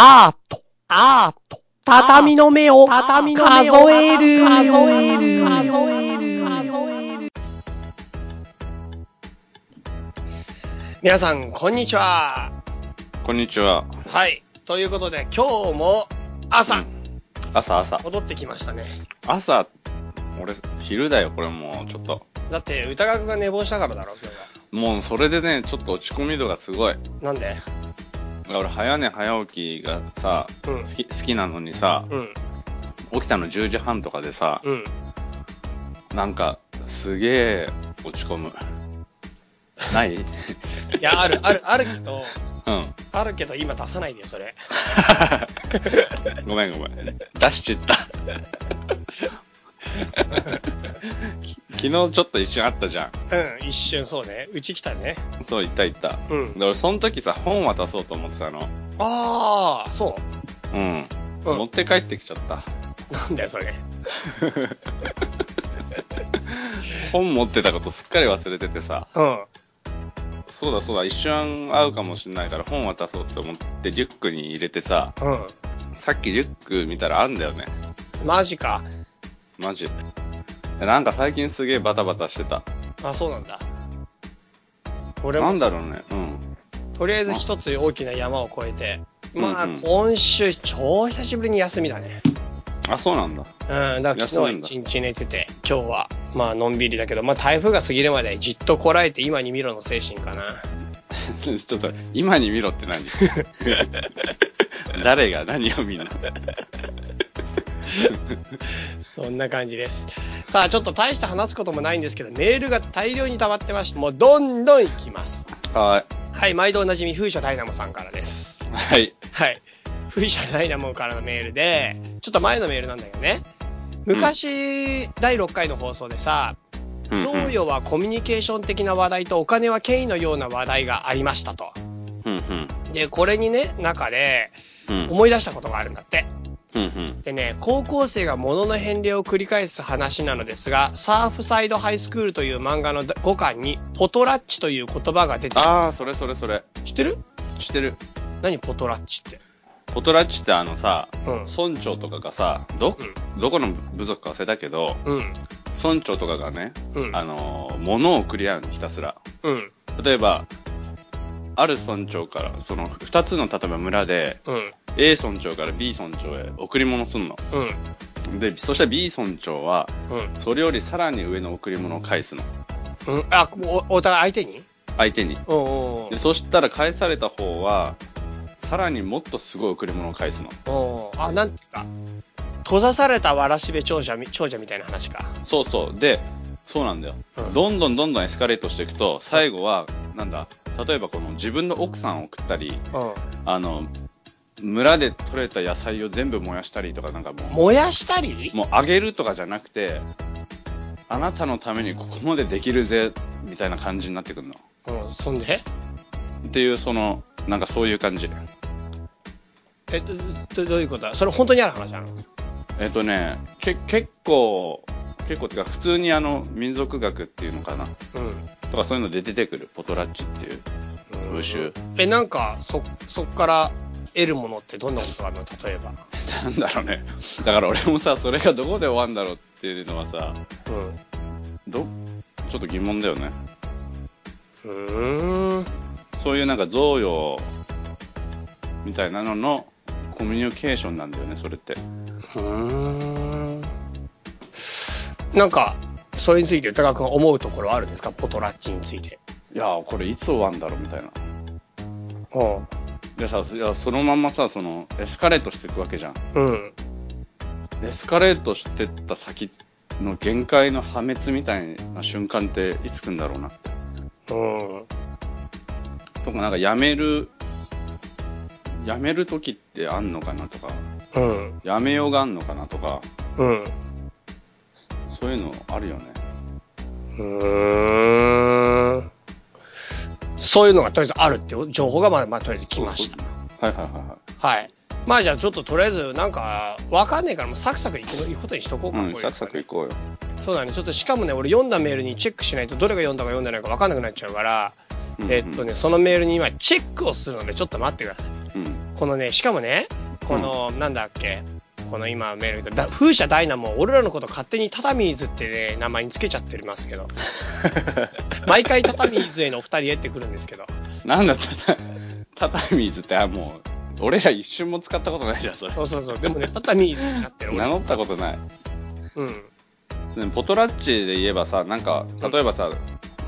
アート、アート、畳の目を、畳の目を数える、数える、数える、数える。皆さん、こんにちは。こんにちは。はい。ということで、今日も朝、朝朝。戻ってきましたね。朝、俺、昼だよ、これもう、ちょっと。だって、歌川くんが寝坊したからだろ、今日もう、それでね、ちょっと落ち込み度がすごい。は。なんで？俺、早寝早起きがさ、うん好き、好きなのにさ、うん、起きたの10時半とかでさ、うん。なんか、すげえ、落ち込む。ない？いや、ある、ある、あるけど、うん。あるけど今出さないでよ、それ。ごめんごめん。出しちゃった。き昨日ちょっと一瞬あったじゃん。うん、一瞬そうね。うち来たね。そう、言った言った。うん。で俺、その時さ、本渡そうと思ってたの。ああ、そう。うん。うん持って帰ってきちゃった。なんだよ、それ。本持ってたことすっかり忘れててさ、うん。そうだそうだ、一瞬会うかもしんないから本渡そうって思ってリュックに入れてさ、うさっきリュック見たらあんだよね。ん。マジか。マジ。なんか最近すげえバタバタしてた。あ、そうなんだ。俺もなんだろうね。うん。とりあえず一つ大きな山を越えて、まあ、うんうん今週、超久しぶりに休みだね。あ、そうなんだ。うん、だから昨日は一日寝てて、今日は、まあ、のんびりだけど、まあ、台風が過ぎるまでじっとこらえて今に見ろの精神かな。ちょっと、今に見ろって何？誰が何を見んの？そんな感じです。さあ、ちょっと大して話すこともないんですけど、メールが大量に溜まってまして、もうどんどん行きます。ははい、毎度おなじみ、風車ダイナモさんからです。い。はい。はい。風車ダイナモからのメールで、ちょっと前のメールなんだけどね。昔、第6回の放送でさ、うんうん贈与はコミュニケーション的な話題とお金は権威のような話題がありましたと。うんで、これにね、中でうん。うん。思い出したことがあるんだって。うんうん。でね、高校生が物の変量を繰り返す話なのですが、サーフサイドハイスクールという漫画の5巻に、ポトラッチという言葉が出てきあー、それそれそれ。知ってる？知ってる。何ポトラッチって？ポトラッチってあのさ、うん。村長とかがさ、ど、どこの部族か忘れたけど、うん。村長とかがね、うん。あのー、物を送り合うのひたすら。うん。例えば、ある村長から、その、二つの例えば村で、うん。A 村長から B 村長へ贈り物すんの。うん。で、そしたら B 村長は、うん。それよりさらに上の贈り物を返すの。うん。あ、お、お互い相手に？相手に。うんうんうんで、そしたら返された方は、さらにもっとすごい贈り物を返すの。うん。あ、なんていうか。閉ざされたわらしべ長者み、長者みたいな話か。そうそう。で、そうなんだよ。うんどんどんどんどんエスカレートしていくと、最後は、なんだ、例えばこの自分の奥さんを送ったり、うん。あの、村で採れた野菜を全部燃やしたりとかなんかも燃やしたり？う、もうあげるとかじゃなくて、あなたのためにここまでできるぜ、みたいな感じになってくるの。うん。そんで？っていう、その、なんかそういう感じ。え、ど、どどういうこと？だそれ本当にある話なの？えっとね、け、結構、結構ってか普通にあの、民族学っていうのかな。うん。とかそういうので出てくる、ポトラッチっていう風習。え、なんか、そ、そっから得るものってどんなことがあるの？例えば。なんだろうね。だから俺もさ、それがどこで終わんだろうっていうのはさ、うん。ど、ちょっと疑問だよね。うーん。そういうなんか贈与みたいなののコミュニケーションなんだよね、それって。うーん。なんか、それについて歌川君は思うところはあるんですか？ポトラッチについて。いやー、これいつ終わんだろうみたいな。うん。でさ、いや、そのまんまさ、その、エスカレートしていくわけじゃん。うん。エスカレートしてった先の限界の破滅みたいな瞬間っていつ来んだろうなって。うん。とかなんかやめる、やめる時ってあんのかなとか、うん。やめようがあんのかなとか、うん。そういうのあるよね。うーん。そういうのがとりあえずあるっていう情報がまあ、まあ、とりあえず来ました。はいはいはいはい。はい。まあじゃあちょっととりあえずなんか、わかんねえからもうサクサクいくくことにしとこうか。うん、こうサクサクいこうよ。そうだね。ちょっとしかもね、俺読んだメールにチェックしないとどれが読んだか読んでないかわかんなくなっちゃうから、うんえっとね、そのメールに今チェックをするのでちょっと待ってください。うん。このね、しかもね、この、なんだっけ、この今メールで、だ風車ダイナモ、俺らのこと勝手にタタミーズってね、名前につけちゃってますけど。毎回タタミーズへのお二人へってくるんですけど。なんだったら、タタミーズって、あ、もう、俺ら一瞬も使ったことないじゃん、それ。そうそうそう。でもね、タタミーズになってる。俺名乗ったことない。うん。そのポトラッチで言えばさ、なんか、例えばさ、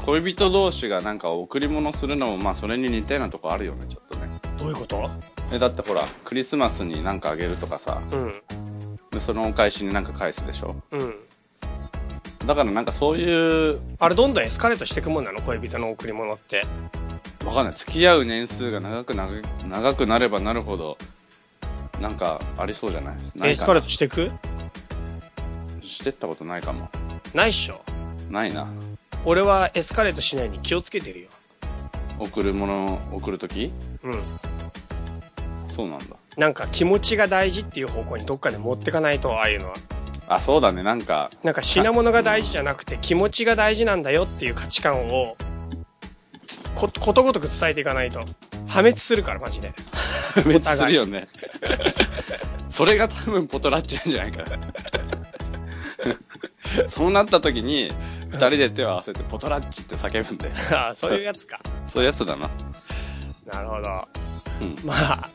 恋人同士がなんか贈り物するのも、まあそれに似たようなとこあるよね、ちょっとね。どういうこと？え、だってほら、クリスマスになんかあげるとかさ、うん。でそのお返しになんか返すでしょ？うん。だからなんかそういう、あれどんどんエスカレートしていくもんなの？恋人の贈り物って。わかんない。付き合う年数が長く長くなればなるほど、なんかありそうじゃない？ないかなエスカレートしていく？してったことないかも。ないっしょ。ないな。俺はエスカレートしないに気をつけてるよ。送るものを送るときうん。そうなんだ。なんか気持ちが大事っていう方向にどっかで持ってかないと、ああいうのは。あ、そうだね。なんか、なんか品物が大事じゃなくて気持ちが大事なんだよっていう価値観を、つこ、ことごとく伝えていかないと。破滅するから、マジで。破滅するよね。それが多分ポトラッチなんじゃないかな。そうなった時に、二人で手を合わせてポトラッチって叫ぶんで。ああ、そういうやつか。そういうやつだな。なるほど。うん。まあ、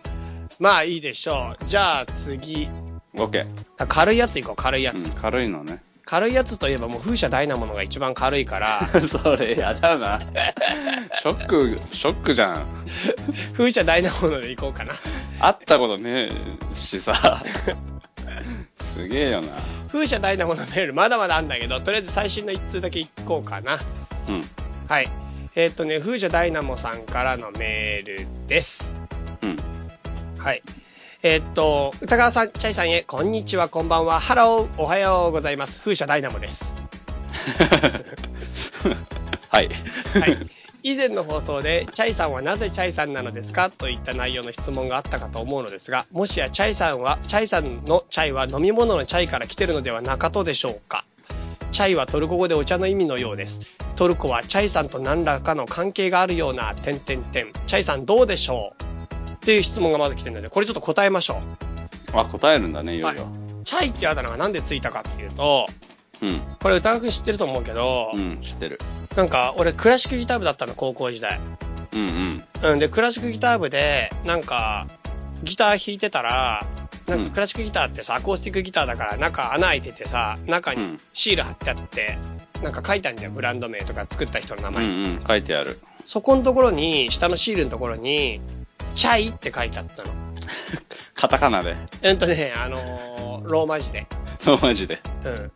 まあいいでしょう。じゃあ次。オッケー。あ軽いやついこう、軽いやつ。うん、軽いのね。軽いやつといえばもう風車ダイナモのが一番軽いから、それやだな。ショック、ショックじゃん。風車ダイナモのでいこうかな。会ったことねえしさ。すげえよな。風車ダイナモのメールまだまだあんだけど、とりあえず最新の一通だけいこうかな。うん。はい。えーっ、とね、風車ダイナモさんからのメールです。うん。はい。えーっ、と、歌川さん、チャイさんへ、こんにちは、こんばんは、ハロー、おはようございます。風車ダイナモです。はい。はい。以前の放送で、チャイさんはなぜチャイさんなのですか？といった内容の質問があったかと思うのですが、もしやチャイさんは、チャイさんのチャイは飲み物のチャイから来てるのではなかとでしょうか？チャイはトルコ語でお茶の意味のようです。トルコはチャイさんと何らかの関係があるような、点々点。チャイさんどうでしょう？っていう質問がまず来てるので、これちょっと答えましょう。あ、答えるんだね、いよいよ。チャイってあだ名がなんでついたかっていうと、うん。これ歌川くん知ってると思うけど、うん、知ってる。なんか俺クラシックギター部だったの、高校時代。うんうん。うん、で、クラシックギター部で、なんか、ギター弾いてたら、なんかクラシックギターってさ、アコースティックギターだから中穴開いててさ、中にうんシール貼ってあって、なんか書いたんだよ、ブランド名とか作った人の名うん前。うん、書いてある。そこのところに、下のシールのところに、チャイって書いてあったの。カタカナで。うんとね、あのーローマ字で。そう、マジで。うん。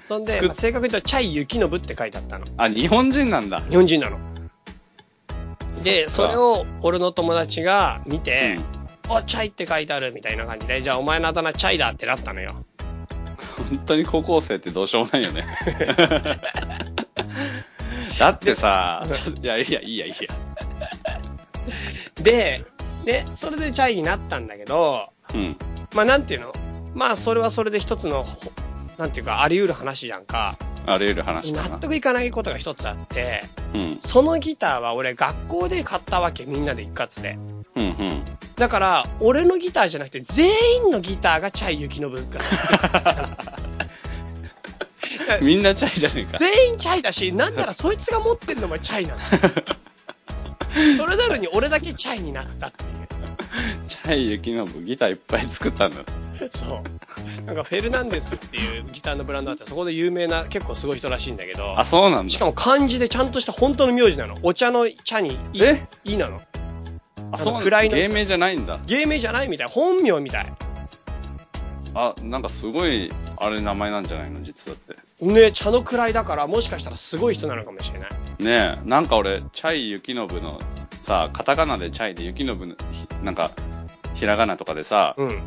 そんで、まあ正確に言うと、チャイユキノブって書いてあったの。あ、日本人なんだ。日本人なの。で、それを俺の友達が見うて、ん。あ、チャイって書いてあるみたいな感じで、じゃあお前のあだ名チャイだってなったのよ。本当に高校生ってどうしようもないよね。だってさ、いやいや、いいや、いいや。で、ね、それでチャイになったんだけど、うん。まあなんていうの？まあそれはそれで一つの、ほなんていうかあり得る話じゃんか。あり得る話だ納な。得いかないことが一つあって、うん。そのギターは俺学校で買ったわけ、みんなで一括で。うんうん。だから、俺のギターじゃなくて全員のギターがチャイユキノブが。みんなチャイじゃねえか。全員チャイだし、なんならそいつが持ってんのもチャイなの。それなのに俺だけチャイになったっていう。チャイユキノブギターいっぱい作ったんだ。そう。なんかフェルナンデスっていうギターのブランドあって、そこで有名な結構すごい人らしいんだけどあ、、そうなんだ。しかも漢字でちゃんとした本当の名字なの。お茶の茶にい、え？いなの。あ、そうなんだ。芸名じゃないんだ。芸名じゃないみたい。本名みたい。あ、なんかすごい、あれ名前なんじゃないの？実だって。ね茶の位だから、もしかしたらすごい人なのかもしれない。ねえ、なんか俺、チャイユキノブのさ、カタカナでチャイでユキノブの、ひなんか、ひらがなとかでさ、うん。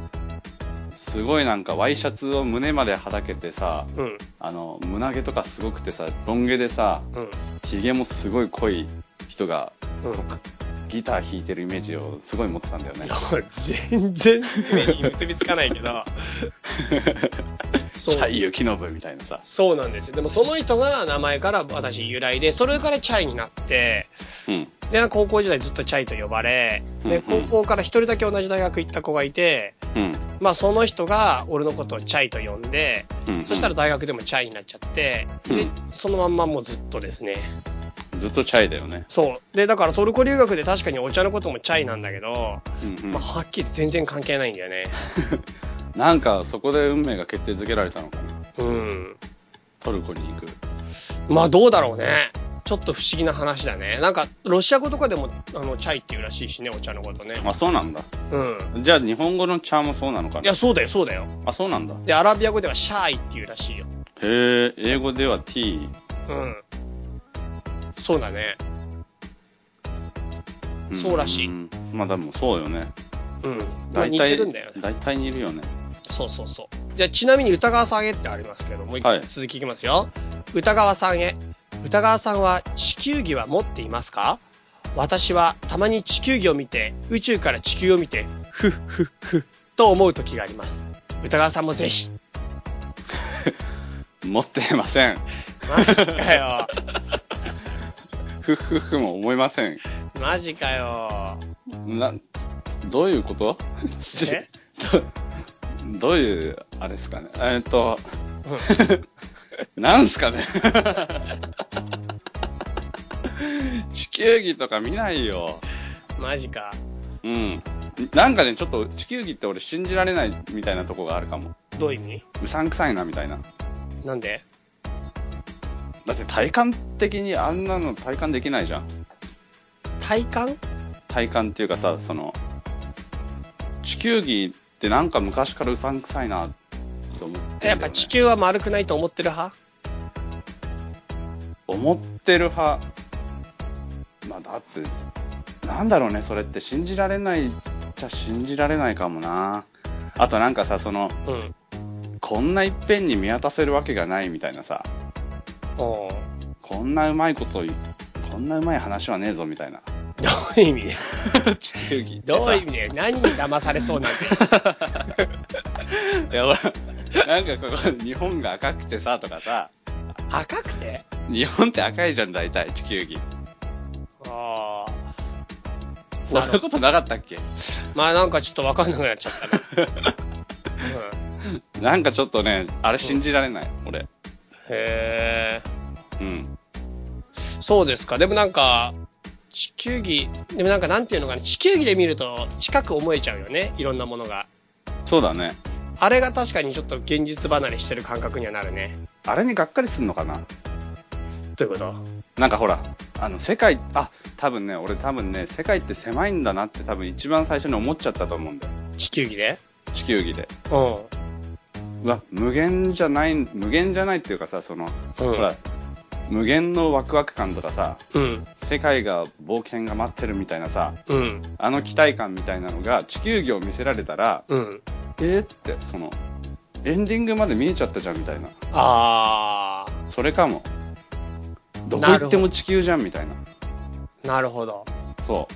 すごいなんかワイシャツを胸まではだけてさ、うん。あの、胸毛とかすごくてさ、ロン毛でさ、うん。髭もすごい濃い人が、うん。ギター弾いてるイメージをすごい持ってたんだよね全然目に結びつかないけど。チャイノブみたいなさ。そうなんですよ。でもその人が名前から私由来で、それからチャイになって、うん。で、高校時代ずっとチャイと呼ばれ、で、うんうん高校から一人だけ同じ大学行った子がいて、うん。まあその人が俺のことをチャイと呼んで、うん。そしたら大学でもチャイになっちゃって、でうん、そのまんまもうずっとですね。ずっとチャイだよね。そう。で、だからトルコ留学で確かにお茶のこともチャイなんだけど、うんうんまあはっきり全然関係ないんだよね。なんか、そこで運命が決定づけられたのかな。うん。トルコに行く。まあどうだろうね。ちょっと不思議な話だね。なんか、ロシア語とかでも、あの、チャイっていうらしいしね、お茶のことね。あ、そうなんだ。うん。じゃあ、日本語の茶もそうなのかないや、そうだよ、そうだよ。あ、そうなんだ。で、アラビア語ではシャイっていうらしいよ。へえ、英語では t。うん。そうだね。んそうらしいんまあでもそうよね。うん。まあ似てるんだよね。大体似るよね。そうそうそう。じゃあ、ちなみに歌川さんへってありますけど、もう一はい回続きいきますよ。歌川さんへ。歌川さんは地球儀は持っていますか？私はたまに地球儀を見て、宇宙から地球を見て、ふっふっふっと思う時があります。歌川さんもぜひ。持ってません。マジかよ。ふっふっふも思いません。マジかよ。な、どういうこと？え？どどういう、あれですかね？えーっと、うんなんすかね？地球儀とか見ないよ。マジか。うん。なんかね、ちょっと地球儀って俺信じられないみたいなとこがあるかも。どういう意味？うさんくさいなみたいな。なんで？だって体感的にあんなの体感できないじゃん。体感？体感っていうかさ、その、地球儀ってなんか昔からうさんくさいなと思ってね、やっぱ地球は丸くないと思ってる派？思ってる派。まあだって、なんだろうね、それって信じられないっちゃ信じられないかもな。あとなんかさ、その、うん。こんないっぺんに見渡せるわけがないみたいなさ、おうこんなうまいこと言う、こんなうまい話はねえぞみたいな。どういう意味？地球儀どうさいう意味で何に騙されそうなんて。いや、俺なんかここ、日本が赤くてさ、とかさ、赤くて？日本って赤いじゃん、大体、地球儀。ああ。そんなことなかったっけ？まあなんかちょっとわかんなくなっちゃったな。うん、なんかちょっとね、あれ信じられない、俺。へえ。うん。そうですか。でもなんか、地球儀、でもなんかなんていうのかな、地球儀で見ると近く思えちゃうよね。いろんなものが。そうだね。あれが確かにちょっと現実離れしてる感覚にはなるね。あれにがっかりすんのかな？どういうこと？なんかほら、あの、世界、あ、多分ね、俺多分ね、世界って狭いんだなって多分一番最初に思っちゃったと思うんだよ。地球儀で？地球儀で。うん。うわ、無限じゃない、無限じゃないっていうかさ、その、うん。ほら、無限のワクワク感とかさ、うん。世界が冒険が待ってるみたいなさ、うん。あの期待感みたいなのが地球儀を見せられたら、うん。えー、って、その、エンディングまで見えちゃったじゃんみたいな。あそれかも。どこ行っても地球じゃんみたいな。ー。なるほど。そう。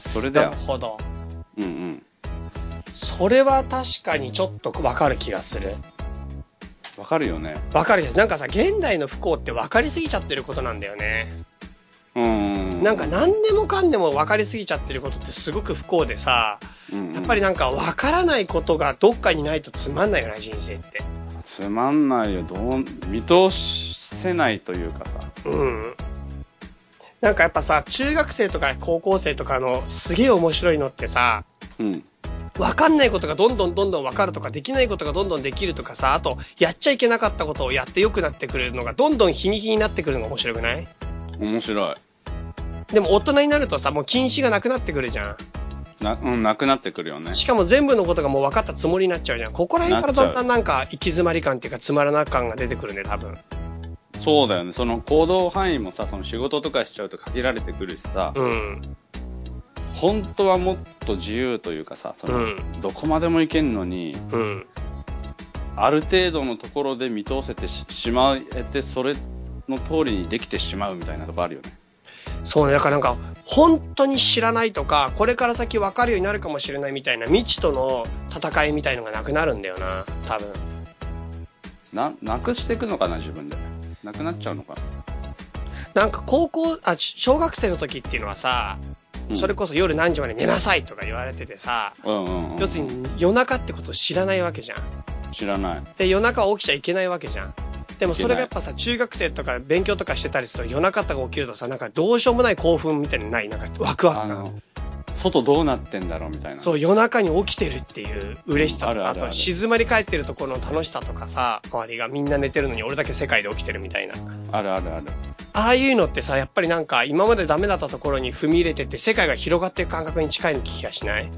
それだよなる。ほど。うんうん。それは確かにちょっとわかる気がする。わかるよね。わかるです。なんかさ、現代の不幸って分かりすぎちゃってることなんだよね。うんうん。なんか何でもかんでも分かりすぎちゃってることってすごく不幸でさ、うんうん、やっぱりなんか分からないことがどっかにないとつまんないよな、人生って。つまんないよ。どう、見通せないというかさ。うん。なんかやっぱさ、中学生とか高校生とかのすげえ面白いのってさ、うん。分かんないことがどんどんどんどん分かるとか、できないことがどんどんできるとかさ、あと、やっちゃいけなかったことをやって良くなってくれるのが、どんどん日に日になってくるのが面白くない？面白い。でも大人になるとさ、もう禁止がなくなってくるじゃん。な、うん、なくなってくるよね。しかも全部のことがもう分かったつもりになっちゃうじゃん。ここら辺からだんだんなんか行き詰まり感っていうかつまらな感が出てくるね、多分。そうだよね。その行動範囲もさ、その仕事とかしちゃうと限られてくるしさ、うん。本当はもっと自由というかさ、その、うんどこまでも行けんのに、うん。ある程度のところで見通せてししまえて、それの通りにできてしまうみたいなとこあるよね。そうね、だからなんか、本当に知らないとか、これから先分かるようになるかもしれないみたいな未知との戦いみたいのがなくなるんだよな、多分。な、なくしていくのかな、自分で。なくなっちゃうのかな。なんか高校、あ、ち小学生の時っていうのはさ、うんそれこそ夜何時まで寝なさいとか言われててさ、うんうん、うん。要するに夜中ってことを知らないわけじゃん。知らない。で、夜中は起きちゃいけないわけじゃん。でもそれがやっぱさ、中学生とか勉強とかしてたりすると夜中とか起きるとさ、なんかどうしようもない興奮みたいなのない？なんかワクワク感。外どうなってんだろうみたいな。そう、夜中に起きてるっていう嬉しさとか、あうんあるあるあると静まり返ってるところの楽しさとかさ、周りがみんな寝てるのに俺だけ世界で起きてるみたいな。あるあるある。ああいうのってさ、やっぱりなんか今までダメだったところに踏み入れてって世界が広がっていく感覚に近いの気がしない？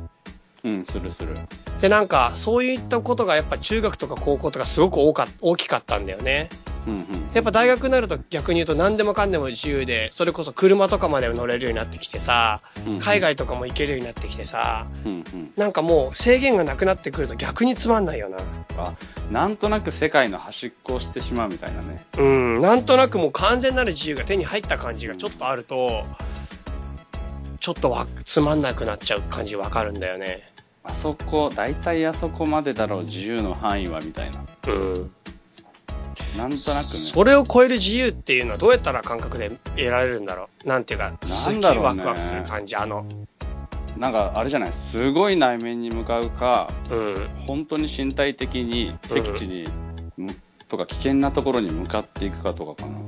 うん、するする。で、なんかそういったことがやっぱ中学とか高校とかすごく多か大きかったんだよね。うんうん。やっぱ大学になると逆に言うと何でもかんでも自由で、それこそ車とかまで乗れるようになってきてさ、うん海外とかも行けるようになってきてさ、うんうん。なんかもう制限がなくなってくると逆につまんないよな。あ、なんとなく世界の端っこをしてしまうみたいなね。うん、なんとなくもう完全なる自由が手に入った感じがちょっとあると、ちょっとわ、つまんなくなっちゃう感じわかるんだよね。あそこ、大体あそこまでだろう、自由の範囲はみたいな。うん。なんとなくね。それを超える自由っていうのはどうやったら感覚で得られるんだろう？なんていうか、すっげえワクワクする感じ、あの、なんか、あれじゃない、すごい内面に向かうか、うん。本当に身体的に敵地に、むとか危険なところに向かっていくかとかかな。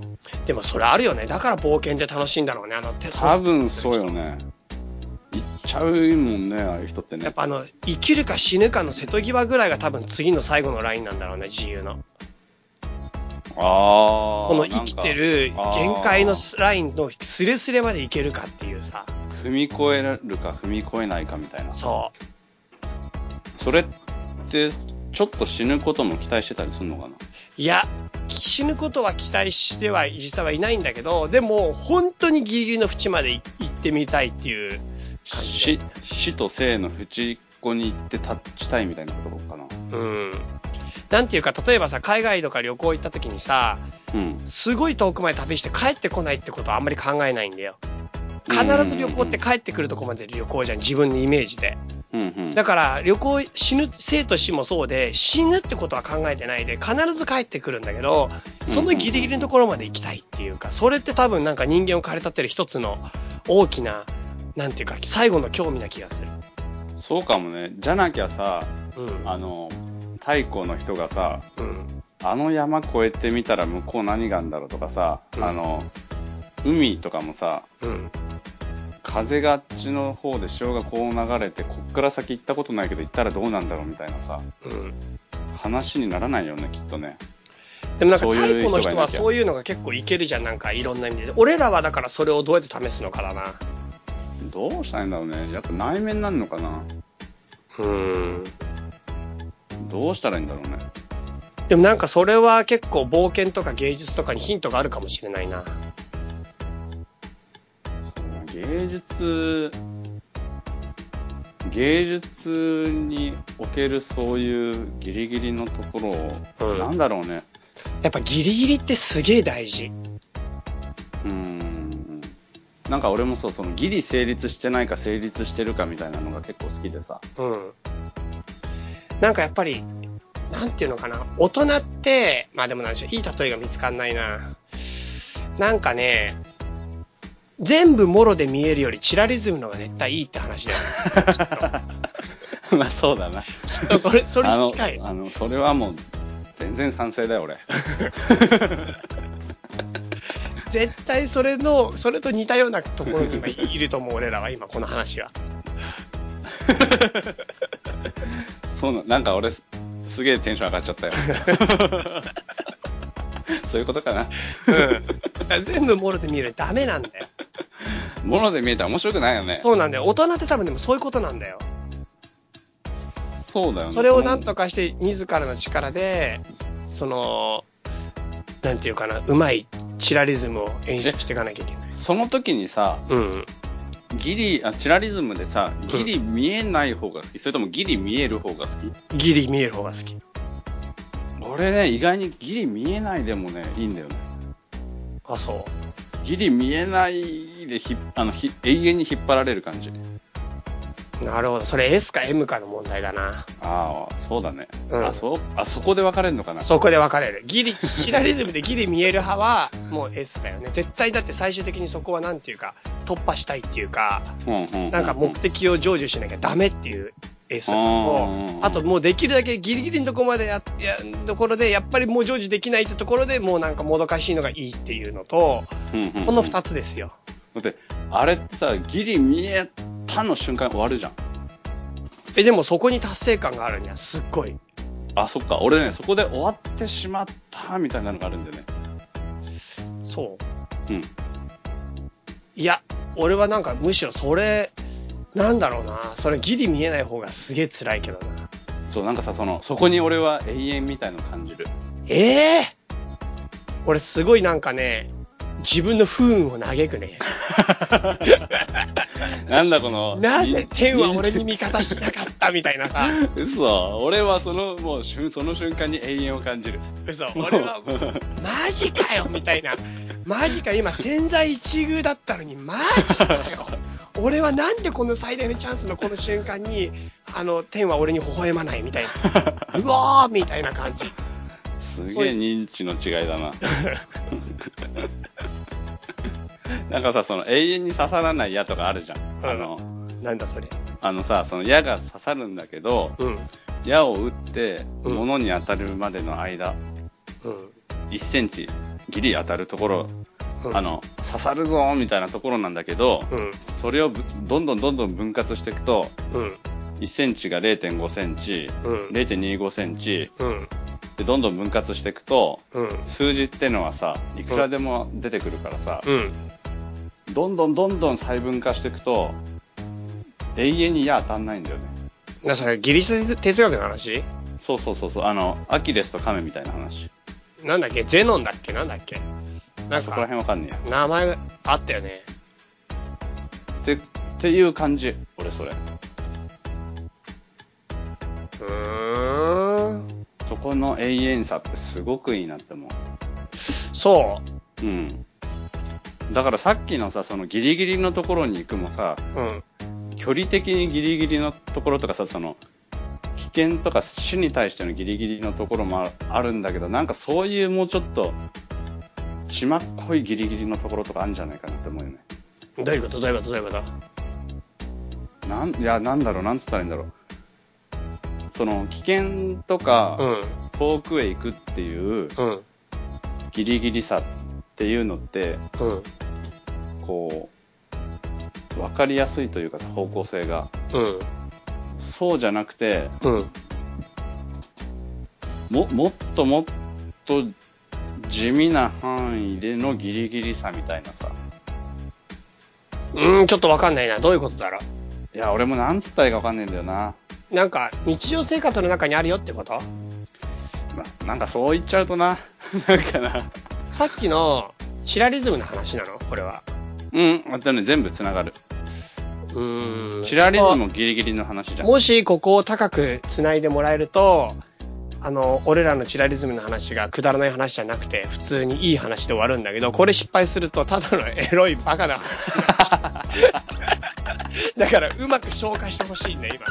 でもそれあるよね。だから冒険って楽しいんだろうね、あの、手多分そうよ。ね。行っちゃうもんね、ああいう人ってね。やっぱあの、生きるか死ぬかの瀬戸際ぐらいが多分次の最後のラインなんだろうね、自由の。ああ。この生きてる限界のラインのスレスレまでいけるかっていうさ。踏み越えるか踏み越えないかみたいな。そう。それって、ちょっと死ぬことも期待してたりするのかな？いや、死ぬことは期待しては実際はいないんだけど、でも本当にギリギリの縁まで行ってみたいっていう感じ死で。、死と生の淵っこに行って立ちたいみたいなところかな。うん。なんていうか、例えばさ、海外とか旅行行った時にさ、うん。すごい遠くまで旅して帰ってこないってことはあんまり考えないんだよ。必ず旅行って帰ってくるとこまで旅行じゃん、自分のイメージで。うんうん。だから、旅行、死ぬ、生と死もそうで、死ぬってことは考えてないで、必ず帰ってくるんだけど、そのギリギリのところまで行きたいっていうか、それって多分なんか人間を駆り立てる一つの大きな、なんていうか、最後の興味な気がする。そうかもね。じゃなきゃさ、うん。あの、太古の人がさ、うん。あの山越えてみたら向こう何があるんだろうとかさ、うんあの、海とかもさ、うん。風があっちの方で潮がこう流れて、こっから先行ったことないけど行ったらどうなんだろうみたいなさ、うん。話にならないよね、きっとね。でもなんかそういう太古の人は人がいなきゃそういうのが結構いけるじゃん、なんかいろんな意味で。俺らはだからそれをどうやって試すのかだな。どうしたらいいんだろうね。やっぱ内面になるのかな。うん。どうしたらいいんだろうね。でもなんかそれは結構冒険とか芸術とかにヒントがあるかもしれないな。芸術、芸術におけるそういうギリギリのところを、うんなんだろうね。やっぱギリギリってすげえ大事。なんか俺もそう、そのギリ成立してないか成立してるかみたいなのが結構好きでさ。うん。なんかやっぱり、なんていうのかな。大人って、まあでもなんでしょう、いい例えが見つかんないな。なんかね、全部もろで見えるよりチラリズムの方が絶対いいって話だよ。きっと。まあそうだな。きっとそれ、それあのに近い。あの、それはもう、全然賛成だよ、俺。絶対それの、それと似たようなところに今いると思う、俺らは今、この話は。そうな、なんか俺す、すげえテンション上がっちゃったよ。そういうことかな。うん。全部もろで見るとダメなんだよ。もので見えたら面白くないよね。そうなんだよ。大人って多分でもそういうことなんだよ。そうだよね。それをなんとかして自らの力で、その、なんていうかな、うまいチラリズムを演出していかなきゃいけない。その時にさ、うん。ギリ、あ、チラリズムでさ、ギリ見えない方が好き、それともギリ見える方が好き？ギリ見える方が好き。俺ね、意外にギリ見えないでもね、いいんだよね。あ、そギリ見えないでひ、あの、ひ、永遠に引っ張られる感じ。う。なるほど。それ S か M かの問題だな。ああ、そうだね。うんあ、そう、あそこで分かれるのかな？そこで分かれる。ギリ、シラリズムでギリ見える派は、もう S だよね。絶対だって最終的にそこはなんていうか、突破したいっていうか、うんうんうん。なんか目的を成就しなきゃダメっていう S うんを、あともうできるだけギリギリのとこまでや、や、ところで、やっぱりもう成就できないってところでもうなんかもどかしいのがいいっていうのと、うんうんうんこの二つですよ。だって、あれってさ、ギリ見えたの瞬間終わるじゃん。え、でもそこに達成感があるにはすっごい。あ、そっか。俺ね、そこで終わってしまったみたいなのがあるんだよね。そう。うん。いや、俺はなんかむしろそれ、なんだろうな。それギリ見えない方がすげえ辛いけどな。そう、なんかさ、その、そこに俺は永遠みたいのを感じる。ええ俺すごいなんかね、自分の不運を嘆くね。なんだこの。なぜ天は俺に見味方しなかったみたいなさ。嘘。俺はその、もう、瞬その瞬間に永遠を感じる。嘘。俺は、マジかよみたいな。マジか今潜在一遇だったのにマジかよ。俺はなんでこの最大のチャンスのこの瞬間に、あの、天は俺に微笑まないみたいな。うわーみたいな感じ。すげえ認知の違いだな。なんかさ、その永遠に刺さらない矢とかあるじゃん。うんあの、なんだそれ。あのさ、その矢が刺さるんだけど、うん。矢を打って、うん物に当たるまでの間、うん。1センチ、ギリ当たるところ、うんあ、の、刺さるぞーみたいなところなんだけど、うん。それをぶどんどんどんどん分割していくと、うん。1センチが0.5センチ、うん。0.25センチ、うん。で、どんどん分割していくと、うん。数字ってのはさ、いくらでも出てくるからさ、うん。どんどんどんどん細分化していくと、永遠に矢当たんないんだよね。な、それ、ギリシャ哲学の話？そうそうそうそう、あの、アキレスとカメみたいな話。なんだっけ？ゼノンだっけ？なんだっけ？なんそこらか、辺わかんねえや。名前があったよね。って、っていう感じ、俺それ。そこの永遠さってすごくいいなって思う。そうん。だからさっきのさ、そのギリギリのところに行くもさ、う。うん。距離的にギリギリのところとかさ、その、危険とか死に対してのギリギリのところもああるんだけど、なんかそういうもうちょっと、血まっこいギリギリのところとかあるんじゃないかなって思うよね。どういうこと？どういうこと？どういうこと？なん、いや、なんだろう、なんつったらいいんだろう。その、危険とか、うん。遠くへ行くっていううん。ギリギリさっていうのって、うん。こう、わかりやすいというか方向性が。うん。そうじゃなくて、うん。も、もっともっと地味な範囲でのギリギリさみたいなさ。うん、ちょっとわかんないな。どういうことだろいや、俺もなんつったらいいかわかんないんだよな。う。なんか、日常生活の中にあるよってこと？ななんかそう言っちゃうとな。なんかな。さっきの、シラリズムの話なの？これは。うん、あとね、全部繋がる。うーん。シラリズムもギリギリの話じゃん。もしここを高く繋いでもらえると、あの、俺らのチラリズムの話がくだらない話じゃなくて、普通にいい話で終わるんだけど、これ失敗すると、ただのエロいバカな話になっちゃう。だから、うまく消化してほしいんだよ、今。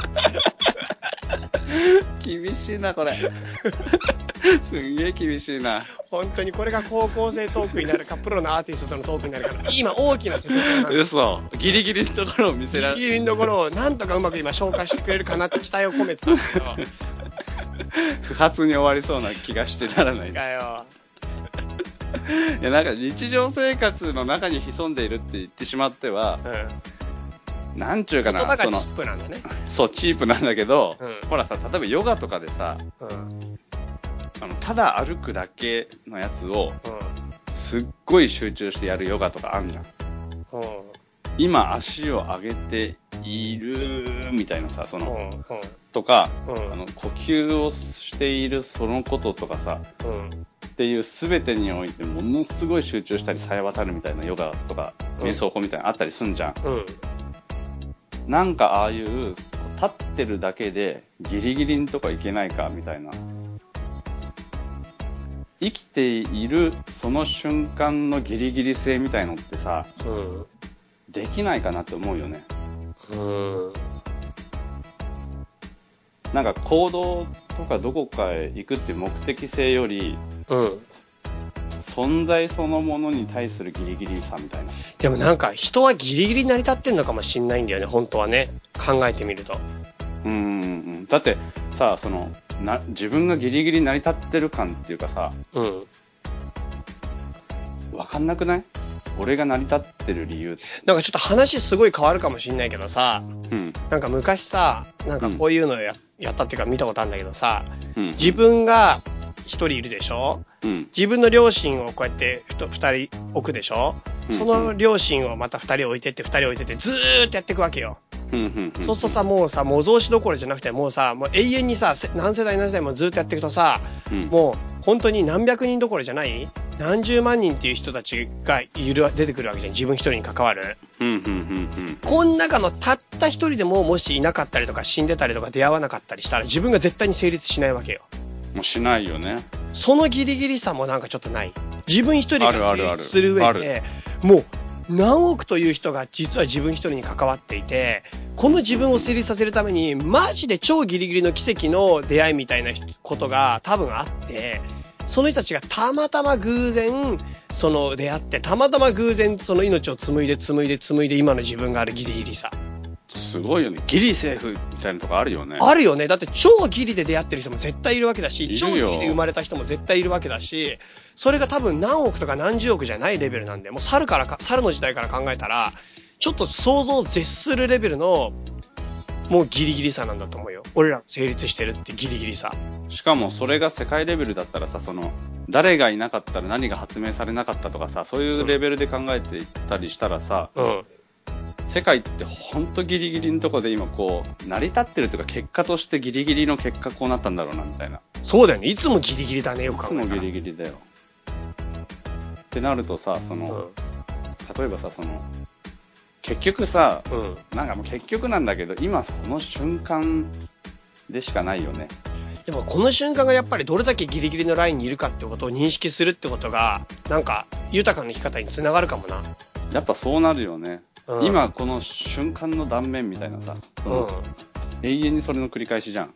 厳しいな、これ。すんげえ厳しいな。本当にこれが高校生トークになるか、プロのアーティストとのトークになるか、今大きな瀬戸際なんだ嘘。ギリギリのところを見せられギリギリのところをなんとかうまく今消化してくれるかなって期待を込めてたんだけど。不発に終わりそうな気がしてならない。いかよ。や、なんか日常生活の中に潜んでいるって言ってしまっては、うん。なんちゅうかな、その言葉がチッ、プなんだね。そう、チープなんだけど、うんほらさ、例えばヨガとかでさ、うん。あの、ただ歩くだけのやつを、うすっごい集中してやるヨガとかあるじゃん。今足を上げている、みたいなさ、その、うん。とか、うん。あの、呼吸をしているそのこととかさ、うん。っていう全てにおいてものすごい集中したりさえ渡るみたいなヨガとかうん瞑想法みたいなのあったりすんじゃん。うん。なんかああいう立ってるだけでギリギリんとかいけないかみたいな。生きているその瞬間のギリギリ性みたいのってさ、うん。できないかなって思うよね。うん。なんか行動とかどこかへ行くっていう目的性より、うん。存在そのものに対するギリギリさみたいな。でもなんか人はギリギリ成り立ってんのかもしんないんだよね、本当はね。考えてみると。うんうんうん。だってさ、その、な、自分がギリギリ成り立ってる感っていうかさ、うん。わかんなくない？俺が成り立ってる理由。なんかちょっと話すごい変わるかもしんないけどさ、うん。なんか昔さ、なんかこういうのや,、やったっていうか見たことあるんだけどさ、うん。自分が一人いるでしょ？うん。自分の両親をこうやってふと二人置くでしょ？うんその両親をまた二人置いてって二人置いてってずーっとやっていくわけよ。そうするとさ、もうさ、模造紙どころじゃなくて、もうさ、もう永遠にさ、せ何世代何世代もずっとやっていくとさ、うん、もう本当に何百人どころじゃない？何十万人っていう人たちがいる、出てくるわけじゃん。自分一人に関わる。うん。うん。うん。この中のたった一人でももしいなかったりとか死んでたりとか出会わなかったりしたら自分が絶対に成立しないわけよ。もうしないよね。そのギリギリさもなんかちょっとない。自分一人が成立する上あで、もう何億という人が実は自分一人に関わっていて、この自分を成立させるために、マジで超ギリギリの奇跡の出会いみたいなことが多分あって、その人たちがたまたま偶然、その出会って、たまたま偶然その命を紡いで紡いで紡いで今の自分があるギリギリさ。すごいよね。ギリセーフみたいなとこあるよね。あるよね。だって超ギリで出会ってる人も絶対いるわけだし、超ギリで生まれた人も絶対いるわけだし、それが多分何億とか何十億じゃないレベルなんで、もう猿からか、猿の時代から考えたら、ちょっと想像を絶するレベルの、もうギリギリさなんだと思うよ。俺ら成立してるってギリギリさ。しかもそれが世界レベルだったらさ、その、誰がいなかったら何が発明されなかったとかさ、そういうレベルで考えていったりしたらさ、うん。世界ってほんとギリギリのとこで今こう、成り立ってるというか結果としてギリギリの結果こうなったんだろうなみたいな。そうだよね。いつもギリギリだね、よいく考えたら。つもギリギリだよ。ってなるとさ、その、例えばさ、その、結局さ、うん。うん。なんかもう結局なんだけど、今その瞬間でしかないよね。でもこの瞬間がやっぱりどれだけギリギリのラインにいるかってことを認識するってことが、なんか豊かな生き方につながるかもな。やっぱそうなるよね。うん今この瞬間の断面みたいなさ、そのうん。永遠にそれの繰り返しじゃん。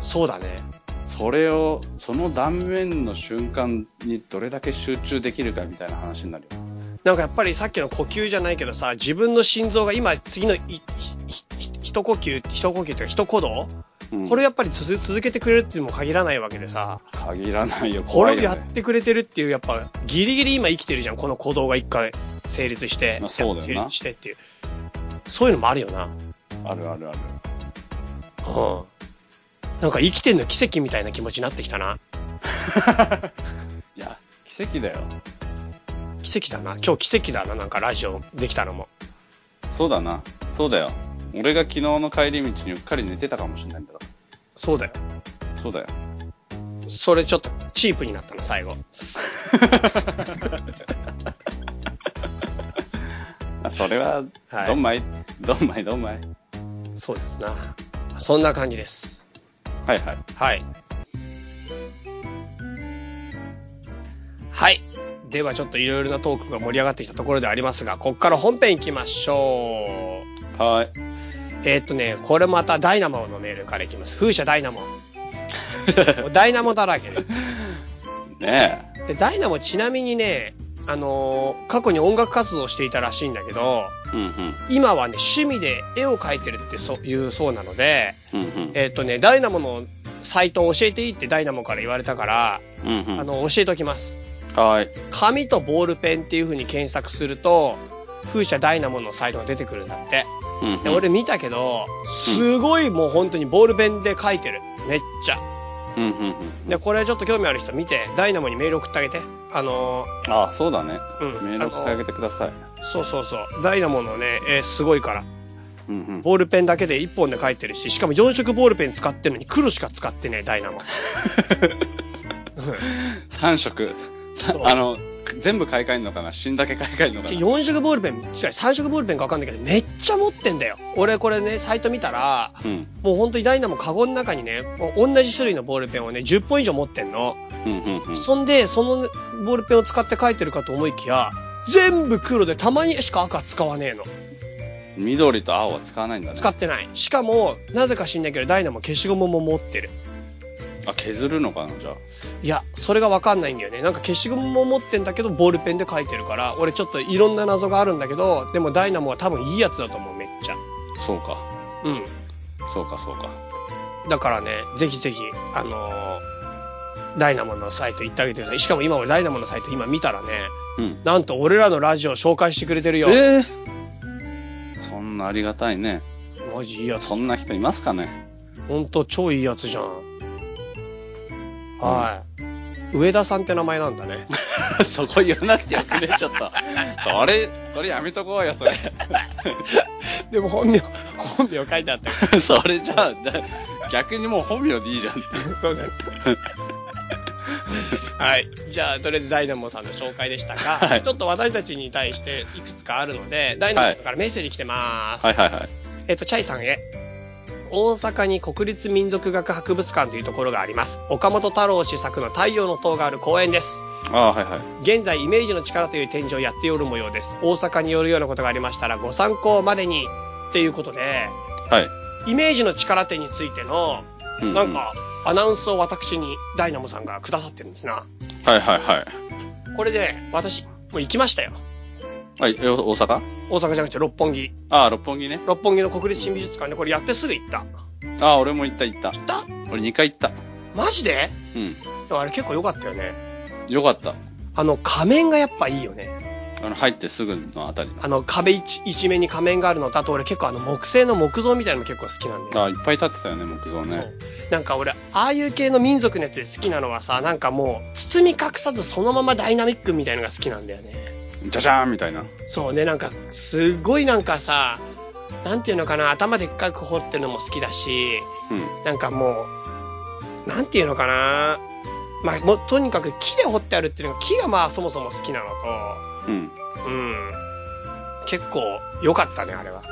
そうだね。それを、その断面の瞬間にどれだけ集中できるかみたいな話になるよ。なんかやっぱりさっきの呼吸じゃないけどさ、自分の心臓が今次のいひひひ一呼吸、一呼吸っていうか一鼓動、うんこれやっぱり続続けてくれるっていうのも限らないわけでさ、限らないよ。こ怖いよ、れをやっね。てくれてるっていうやっぱギリギリ今生きてるじゃん、この鼓動が一回成立して、まあそう成立してっていう。そういうのもあるよな。あるあるある。うん。なんか生きてんの奇跡みたいな気持ちになってきたな。いや、奇跡だよ。奇跡だな。今日奇跡だな、なんかラジオできたのも。そうだな。そうだよ。俺が昨日の帰り道にうっかり寝てたかもしれないんだかそうだよ。ら。そうだよ。それちょっとチープになったな、最後。あそれは、はいどんまい、どんまい、どんまい？そうですな。そんな感じです。はいはい。はい。はい。ではちょっといろいろなトークが盛り上がってきたところでありますが、こっから本編行きましょう。はい。えーっとね、これまたダイナモのメールからいきます。風車ダイナモ。ダイナモだらけです。ねで、ダイナモちなみにね、あのー過去に音楽活動をしていたらしいんだけど、え。うんうん。今はね、趣味で絵を描いてるってそういうそうなので、うんうん。えーっとね、ダイナモのサイトを教えていいってダイナモから言われたから、うんうん。あの、教えておきます。はい。紙とボールペンっていう風に検索すると、風車ダイナモのサイトが出てくるんだって。うんうん。で、俺見たけど、すごいもう本当にボールペンで書いてる。めっちゃ。うんうんうん。で、これちょっと興味ある人見て、ダイナモにメール送ってあげて。あのああ、そうだね。ー、うん。メール送ってあげてください。あのそうそうそう。ダイナモのね、えーすごいから。うんうん。ボールペンだけで1本で書いてるし、しかも4色ボールペン使ってるのに黒しか使ってねえ、ダイナモ。3色。あの、全部買い替えるのかな？芯だけ買い替えるのかな？4色ボールペン、違う、3色ボールペンかわかんないけど、めっちゃ持ってんだよ。俺これね、サイト見たら、うん。もう本当にダイナモカゴの中にね、同じ種類のボールペンをね、10本以上持ってんの。うんうんうん。そんで、そのボールペンを使って書いてるかと思いきや、全部黒でたまにしか赤使わねえの。緑と青は使わないんだね。使ってない。しかも、なぜか知んないけど、ダイナも消しゴムも持ってる。あ、削るのかな、じゃあ。いや、それがわかんないんだよね。なんか消しゴムも持ってんだけど、ボールペンで書いてるから、俺ちょっといろんな謎があるんだけど、でもダイナモは多分いいやつだと思う、めっちゃ。そうか。うん。そうか、そうか。だからね、ぜひぜひ、あのーダイナモのサイト行ってあげてください。しかも今俺ダイナモのサイト今見たらね、うん。なんと俺らのラジオ紹介してくれてるよ。ええそんなありがたいね。マジいいやつ。そんな人いますかねほんと超いいやつじゃん。はい。上田さんって名前なんだね。そこ言わなくてよくね、ちょっと。それ、それやめとこうよ、それ。でも本名、本名書いてあったよ。それじゃあ、だ逆にもう本名でいいじゃん。そうだね。はい。じゃあ、とりあえずダイナモさんの紹介でしたが、はいちょっと私たちに対していくつかあるので、ダイナモからメッセージ来てまーす。はいはいはい。えっ、と、チャイさんへ。大阪に国立民族学博物館というところがあります。岡本太郎氏作の太陽の塔がある公園です。ああ、はいはい。現在、イメージの力という展示をやっておる模様です。大阪によるようなことがありましたら、ご参考までに。っていうことで、はい。イメージの力点についての、ううなん。か、アナウンスを私にダイナモさんがくださってるんですな。はいはいはい。これで、私、もう行きましたよ。はい、え、大阪？大阪じゃなくて六本木。ああ、六本木ね。六本木の国立新美術館でこれやってすぐ行った。ああ、俺も行った行った。行った？俺2回行った。マジで？うん。でもあれ結構良かったよね。よかった。あの、仮面がやっぱいいよね。あの、入ってすぐのあたりの。あの、壁一一面に仮面があるのと、あと俺結構あの、木製の木造みたいなの結構好きなんだよ。ああ、いっぱい立ってたよね、木造そうね。。なんか俺、ああいう系の民族のやつで好きなのはさ、なんかもう、包み隠さずそのままダイナミックみたいのが好きなんだよね。じゃじゃーんみたいな。そうね、なんか、すっごいなんかさ、なんていうのかな、頭でっかく掘ってるのも好きだし、うん。なんかもう、なんていうのかな、まあ、もう、とにかく木で掘ってあるっていうのが、木がまあそもそも好きなのうん。と、うん。結構良かったね、あれは。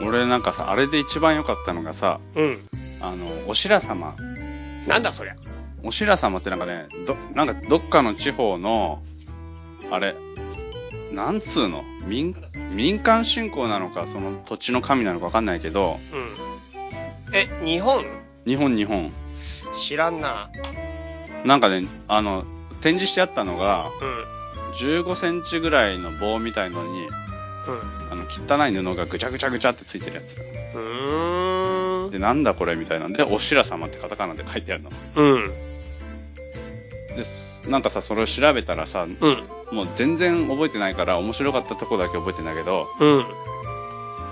俺なんかさ、あれで一番良かったのがさ、うん。あの、お白様。なんだそりゃ。お白様ってなんかね、ど、なんかどっかの地方の、あれ、なんつうの？民、民間信仰なのか、その土地の神なのかわかんないけど、うん。え、日本？日本日本。知らんな。なんかね、あの、展示してあったのが、うん。15センチぐらいの棒みたいのに、うん。あの、汚い布がぐちゃぐちゃぐちゃってついてるやつ。うーん。で、なんだこれみたいなんで、お白様ってカタカナで書いてあるの。うん。で、なんかさ、それを調べたらさ、うん。もう全然覚えてないから、面白かったとこだけ覚えてんだけど、うん。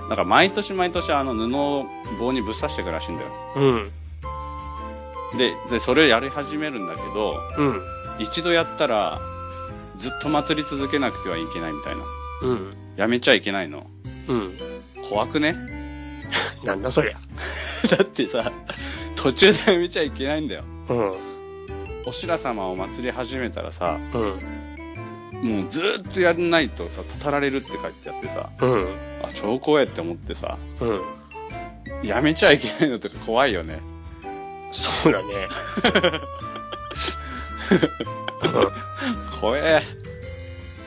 なんか毎年毎年あの布を棒にぶっ刺していくらしいんだよ。うん。で、で、それをやり始めるんだけど、うん。一度やったら、ずっと祭り続けなくてはいけないみたいな。うん。やめちゃいけないの。うん。怖くね？なんだそりゃ。だってさ、途中でやめちゃいけないんだよ。うん。お白様を祭り始めたらさ、うん。もうずーっとやんないとさ、たたられるって書いてあってさ、うん。あ、超怖いって思ってさ、うん。やめちゃいけないのとか怖いよね。そうだね。怖え。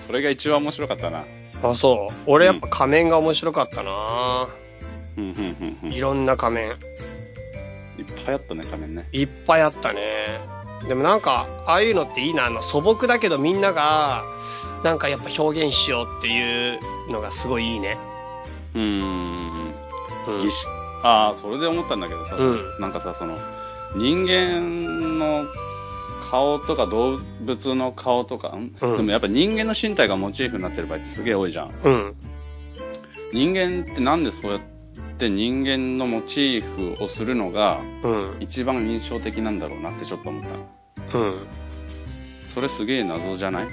それが一番面白かったな。あ、そう。俺やっぱ仮面が面白かったなうん、うん、うん、うん。いっいろんな仮面。ぱいあったね、仮面ね。いっぱいあったね。でもなんか、ああいうのっていいな。あの、素朴だけどみんなが、なんかやっぱ表現しようっていうのがすごいいいね。うーん。うん。ああ、それで思ったんだけどさ、うんなんかさ、その、人間の顔とか動物の顔とか、んうんでもやっぱ人間の身体がモチーフになってる場合ってすげえ多いじゃん。うん。人間ってなんでそうやって人間のモチーフをするのがうん。一番印象的なんだろうなってちょっと思ったの。うん。それすげえ謎じゃない？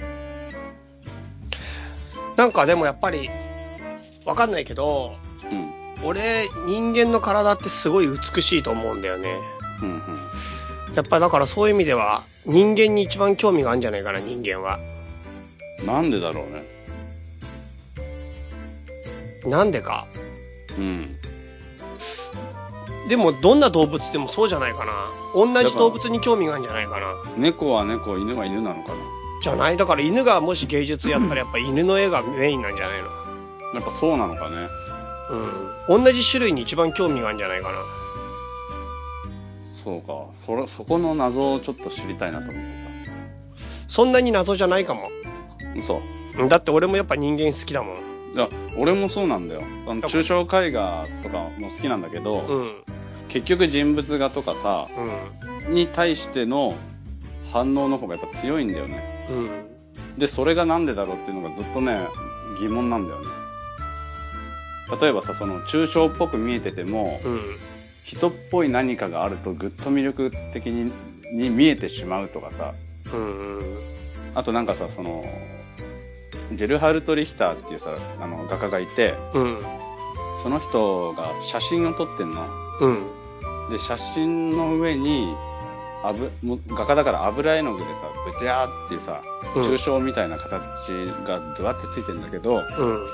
なんかでもやっぱり、わかんないけど、うん。俺、人間の体ってすごい美しいと思うんだよね。うんうん。やっぱだからそういう意味では、人間に一番興味があるんじゃないかな、人間は。なんでだろうね。なんでか。うん。でも、どんな動物でもそうじゃないかな。同じ動物に興味があるんじゃないかな。猫は猫、犬は犬なのかな？じゃないだから犬がもし芸術やったらやっぱ犬の絵がメインなんじゃないの？やっぱそうなのかね。うん。同じ種類に一番興味があるんじゃないかな。そうか。それ、そこの謎をちょっと知りたいなと思ってさ。そんなに謎じゃないかも。嘘。うんだって俺もやっぱ人間好きだもん。いや、俺もそうなんだよ。その抽象絵画とかも好きなんだけど、うん。結局人物画とかさ、うん。に対しての反応の方がやっぱ強いんだよね。うん。で、それがなんでだろうっていうのがずっとね、疑問なんだよね。例えばさ、その抽象っぽく見えてても、うん。人っぽい何かがあるとぐっと魅力的にに見えてしまうとかさ、うん。うん。あとなんかさ、その、ゲルハルト・リヒターっていうさ、あの画家がいて、うん。その人が写真を撮ってんの。うん。で、写真の上に、油もう画家だから油絵の具でさ、ブチャーっていうさ、うん抽象みたいな形がドワってついてんだけど、うん。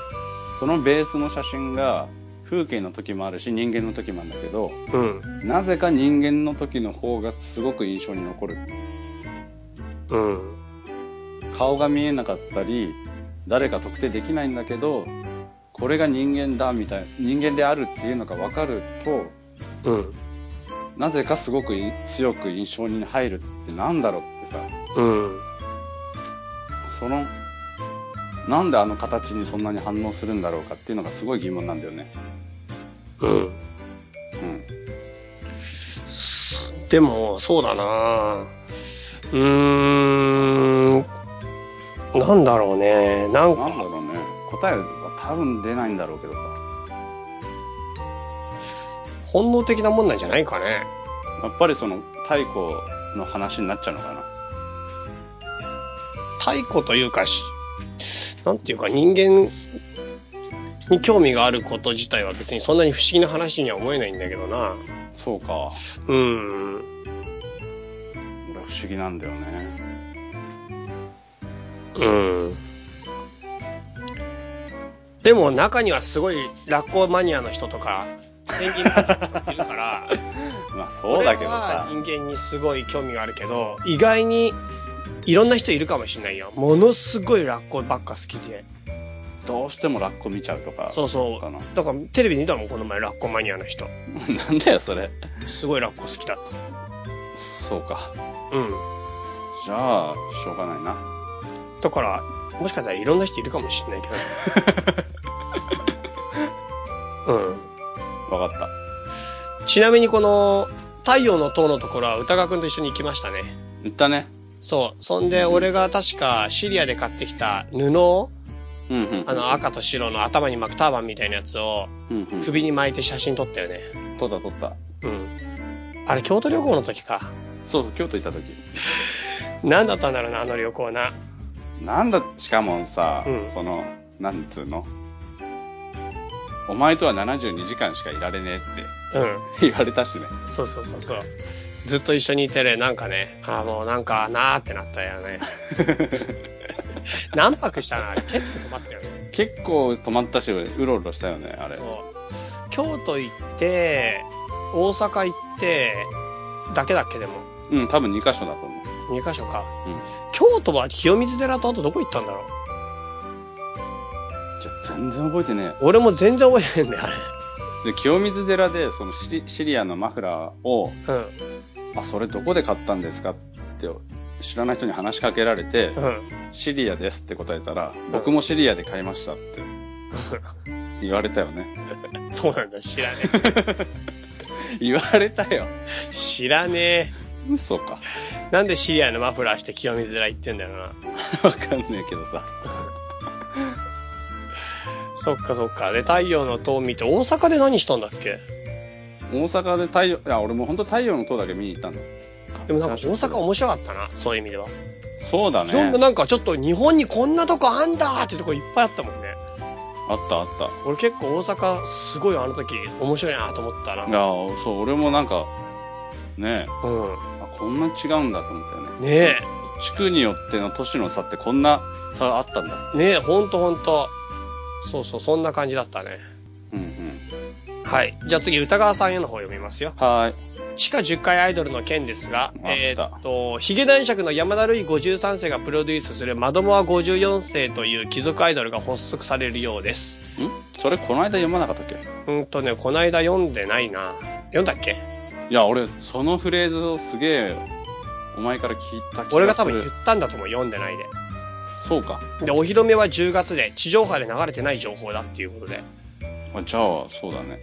そのベースの写真が風景の時もあるし人間の時もあるんだけど、うん。なぜか人間の時の方がすごく印象に残る。うん。顔が見えなかったり、誰か特定できないんだけど、これが人間だみたい、人間であるっていうのが分かると、うん。なぜかすごくい強く印象に入るってなんだろうってさ、うん。その、なんであの形にそんなに反応するんだろうかっていうのがすごい疑問なんだよね。うん。うん。でも、そうだなうーん。なんだろうね。なんか、なんだろうね。答えは多分出ないんだろうけどさ。本能的なもんなんじゃないかね。やっぱりその太古の話になっちゃうのかな。太古というかし、なんていうか人間に興味があること自体は別にそんなに不思議な話には思えないんだけどな。そうか。うん。俺不思議なんだよね。うん。でも中にはすごいラッコマニアの人とか、ペンギンマニアの人いるから、まあそうだけどさ。人間にすごい興味があるけど、意外にいろんな人いるかもしれないよ。ものすごいラッコばっか好きで。どうしてもラッコ見ちゃうとか。そうそう。だからテレビで見たもん、この前ラッコマニアの人。なんだよ、それ。すごいラッコ好きだっそうか。た。うん。じゃあ、しょうがないな。だから、もしかしたらいろんな人いるかもしれないけど。うん。わかった。ちなみにこの、太陽の塔のところは歌川くんと一緒に行きましたね。言ったね。そう。そんで、俺が確かシリアで買ってきた布を、うんうん。あの赤と白の頭に巻くターバンみたいなやつを。首に巻いて写真撮ったよね。撮った撮った。うん。あれ、京都旅行の時か。そうそう、京都行った時。何だったんだろうな、あの旅行な。なんだ、しかもさ、うんその、なんつうの？お前とは72時間しかいられねえうん。って言われたしね。そうそうそうそう。ずっと一緒にいてね、なんかね、ああ、もうなんかなーってなったよね。何泊したの？あれ結構泊まったよね。結構泊まったし、うろうろしたよね、あれそう。。京都行って、大阪行って、だけだっけでも。うん、多分2箇所だと思う。2カ所か。うん。京都は清水寺とあとどこ行ったんだろう？じゃあ全然覚えてね俺も全然覚えてないんだよ、あれ。え。で、清水寺で、そのシリシリアのマフラーを、うん。あ、それどこで買ったんですかって、知らない人に話しかけられて、うん。シリアですって答えたら、僕もシリアで買いましたって 言われたよね。そうなんだ、知らね 言われたよ。え。知らねえ。嘘か。なんでシリアのマフラーして清水寺行ってんだよな。わかんねえけどさ。そっかそっか。で、太陽の塔見て、大阪で何したんだっけ？大阪で太陽、いや、俺も本当太陽の塔だけ見に行ったんだ。でもなんか大阪面白かったな、そういう意味では。そうだいろんなね。なんかちょっと日本にこんなとこあんだってとこいっぱいあったもんね。あったあった。俺結構大阪すごいあの時面白いなと思ったな。いや、そう、俺もなんか、ねえ、うあこんな違うんだと思ったよね。ん。ね地区によっての都市の差ってこんな差あったんだ。え、ねえ、ほんとほんと。そうそう、そんな感じだったね。うんうん。はい。じゃあ次、歌川さんへの方読みますよ。はーい。地下10階アイドルの件ですが、あえーっと、ヒゲ男爵の山田るい53世がプロデュースするマドモア54世という貴族アイドルが発足されるようです。ん？それこの間読まなかったっけ？うんとね、こないだ読んでないな。読んだっけ？いや、俺、そのフレーズをすげえ、お前から聞いた気がする。俺が多分言ったんだと思う、読んでないで。そうか。で、お披露目は10月で、地上波で流れてない情報だっていうことで。あじゃあ、そうだね。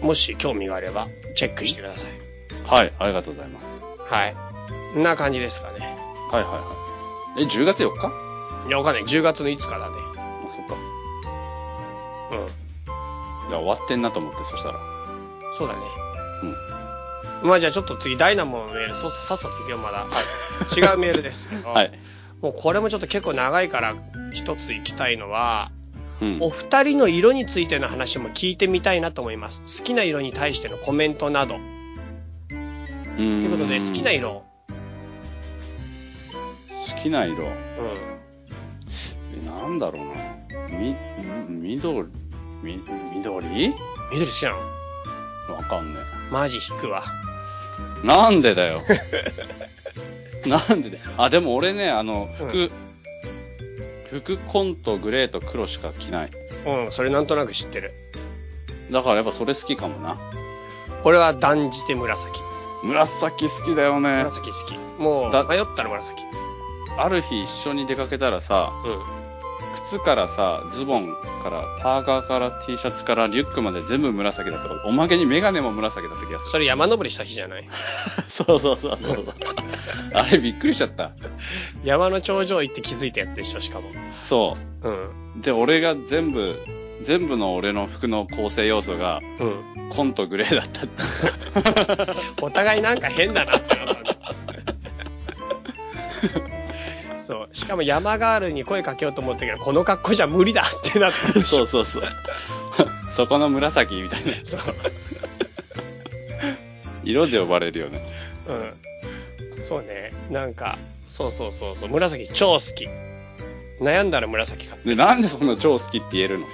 うん。もし興味があれば、チェックしてください。はい、ありがとうございます。はい。こんな感じですかね。はいはいはい。え、10月4日？あ、いや、わかんない。10月の5日だね。そっか。うん。じゃあ終わってんなと思って、そしたら。そうだね。うん。まあじゃあちょっと次、ダイナモのメール、そさっさと行くよ、まだ。あ違うメールですけど。はい。もうこれもちょっと結構長いから、一つ行きたいのは、うん。お二人の色についての話も聞いてみたいなと思います。好きな色に対してのコメントなど。といということで、好きな色。好きな色。うん。えなんだろうな。み、み、緑？み、緑？緑好きなの？わかんねマジ引くわ。え。なんでだよ。なんでだよ。あ、でも俺ね、あの、服、服紺とグレーと黒しか着ない。うん、それなんとなく知ってる。だからやっぱそれ好きかもな。俺は断じて紫。紫好きだよね。紫好き。もう、だ迷ったら紫。ある日一緒に出かけたらさ、うん。靴からさ、ズボンから、パーカーから T シャツからリュックまで全部紫だったから、おまけにメガネも紫だった気がすそれ山登りした日じゃない？る。そうそうそうそう。あれびっくりしちゃった。山の頂上行って気づいたやつでしょ、しかも。そうん。う。で、俺が全部、全部の俺の服の構成要素が、うん。紺とグレーだったって。お互いなんか変だなってなった。そう。しかも山ガールに声かけようと思ったけど、この格好じゃ無理だってなったんでしょ。そうそうそう。そこの紫みたいな。そう。色で呼ばれるよね。うん。そうね。なんか、そうそうそうそう。紫超好き。悩んだら紫か。で、なんでそんな超好きって言えるの？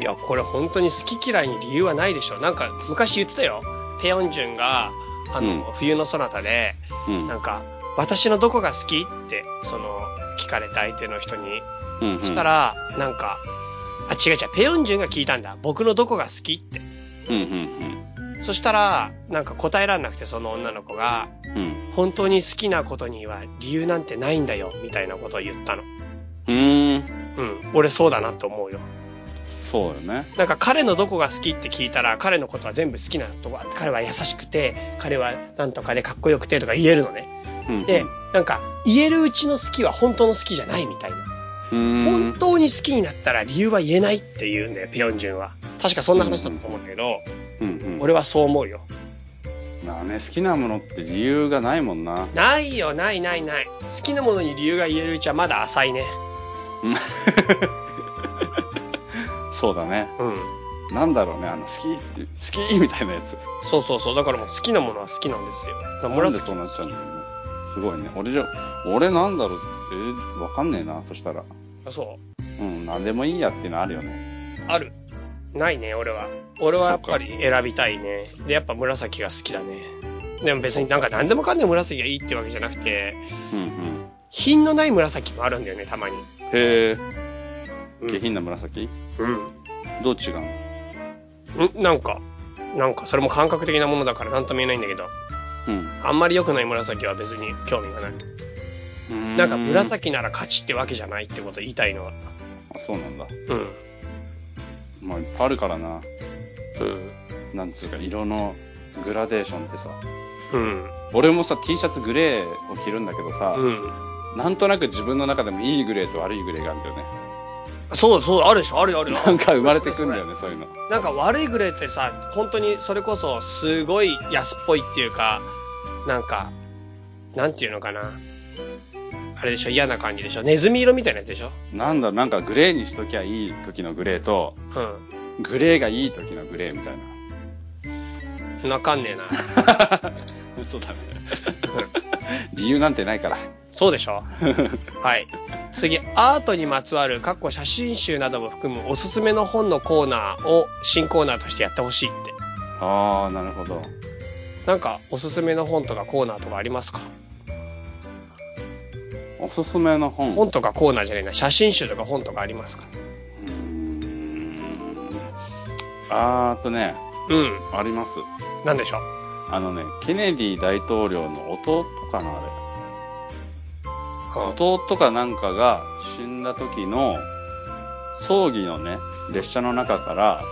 いや、これ本当に好き嫌いに理由はないでしょ。なんか、昔言ってたよ。ペヨンジュンが、あの、うん冬のそなたで、うん。なんか、私のどこが好き？って、その、聞かれた相手の人に。うん、うん。そした、ら、なんか、あ、違う違う、ペヨンジュンが聞いたんだ。僕のどこが好き？って。うん、うん、そしたら、なんか答えらんなくて、その女の子が、うん。うん。本当に好きなことには理由なんてないんだよ、みたいなことを言ったの。うーん。うん。俺そうだなと思うよ。そうよね。なんか彼のどこが好きって聞いたら、彼のことは全部好きなとこ、彼は優しくて、彼はなんとかでかっこよくてとか言えるのね。うん。で、なんか、言えるうちの好きは本当の好きじゃないみたいな。本当に好きになったら理由は言えないって言うんだよ、ペヨンジュンは。確かそんな話だったと思うんだけど、うん、うん。俺はそう思うよ。まあね、好きなものって理由がないもんな。ないよ、ないないない。好きなものに理由が言えるうちはまだ浅いね。そうだね。うん。なんだろうね、あの、好きって、好きみたいなやつ。そうそうそう。だからもう好きなものは好きなんですよ。だからなんで紫そうなっちゃうん。すごいね。俺じゃ、俺なんだろう、えーわかんねえな、そしたら。あそうん、なんでもいいやっていうのあるよね。う。ある。ないね、俺は。俺はやっぱり選びたいね。で、やっぱ紫が好きだね。でも別になんか何でもかんでも紫がいいってわけじゃなくて、うんうん。品のない紫もあるんだよね、たまに。へえ、うん下品な紫？うん。どう違うの？ん？なんか、なんかそれも感覚的なものだから何とも言えないんだけど、うん。あんまり良くない紫は別に興味がない。うーんなんか紫なら勝ちってわけじゃないってこと言いたいのは。あ、そうなんだ。うん。まあ、いっぱいあるからな。うん。なんつうか、色のグラデーションってさ。うん。俺もさ、T シャツグレーを着るんだけどさ、うん。なんとなく自分の中でもいいグレーと悪いグレーがあるんだよね。そうそう、あるでしょあるよあるよ。なんか生まれてくんだよね、そういうの。なんか悪いグレーってさ、本当にそれこそすごい安っぽいっていうか、なんか、なんていうのかな。あれでしょ嫌な感じでしょネズミ色みたいなやつでしょなんだ、なんかグレーにしときゃいい時のグレーと、うグレーがいい時のグレーみたいな。ん。わかんねえな。嘘だね。理由なんてないから。そうでしょ はい。次、アートにまつわる、かっこ写真集なども含むおすすめの本のコーナーを新コーナーとしてやってほしいって。ああ、なるほど。なんか、おすすめの本とかコーナーとかありますか？おすすめの本。本とかコーナーじゃないな、写真集とか本とかありますか？うーん。あーっとね、うん。あります。なんでしょう？あのね、ケネディ大統領の弟かな、あれ。弟かなんかが死んだ時の葬儀のね、列車の中から、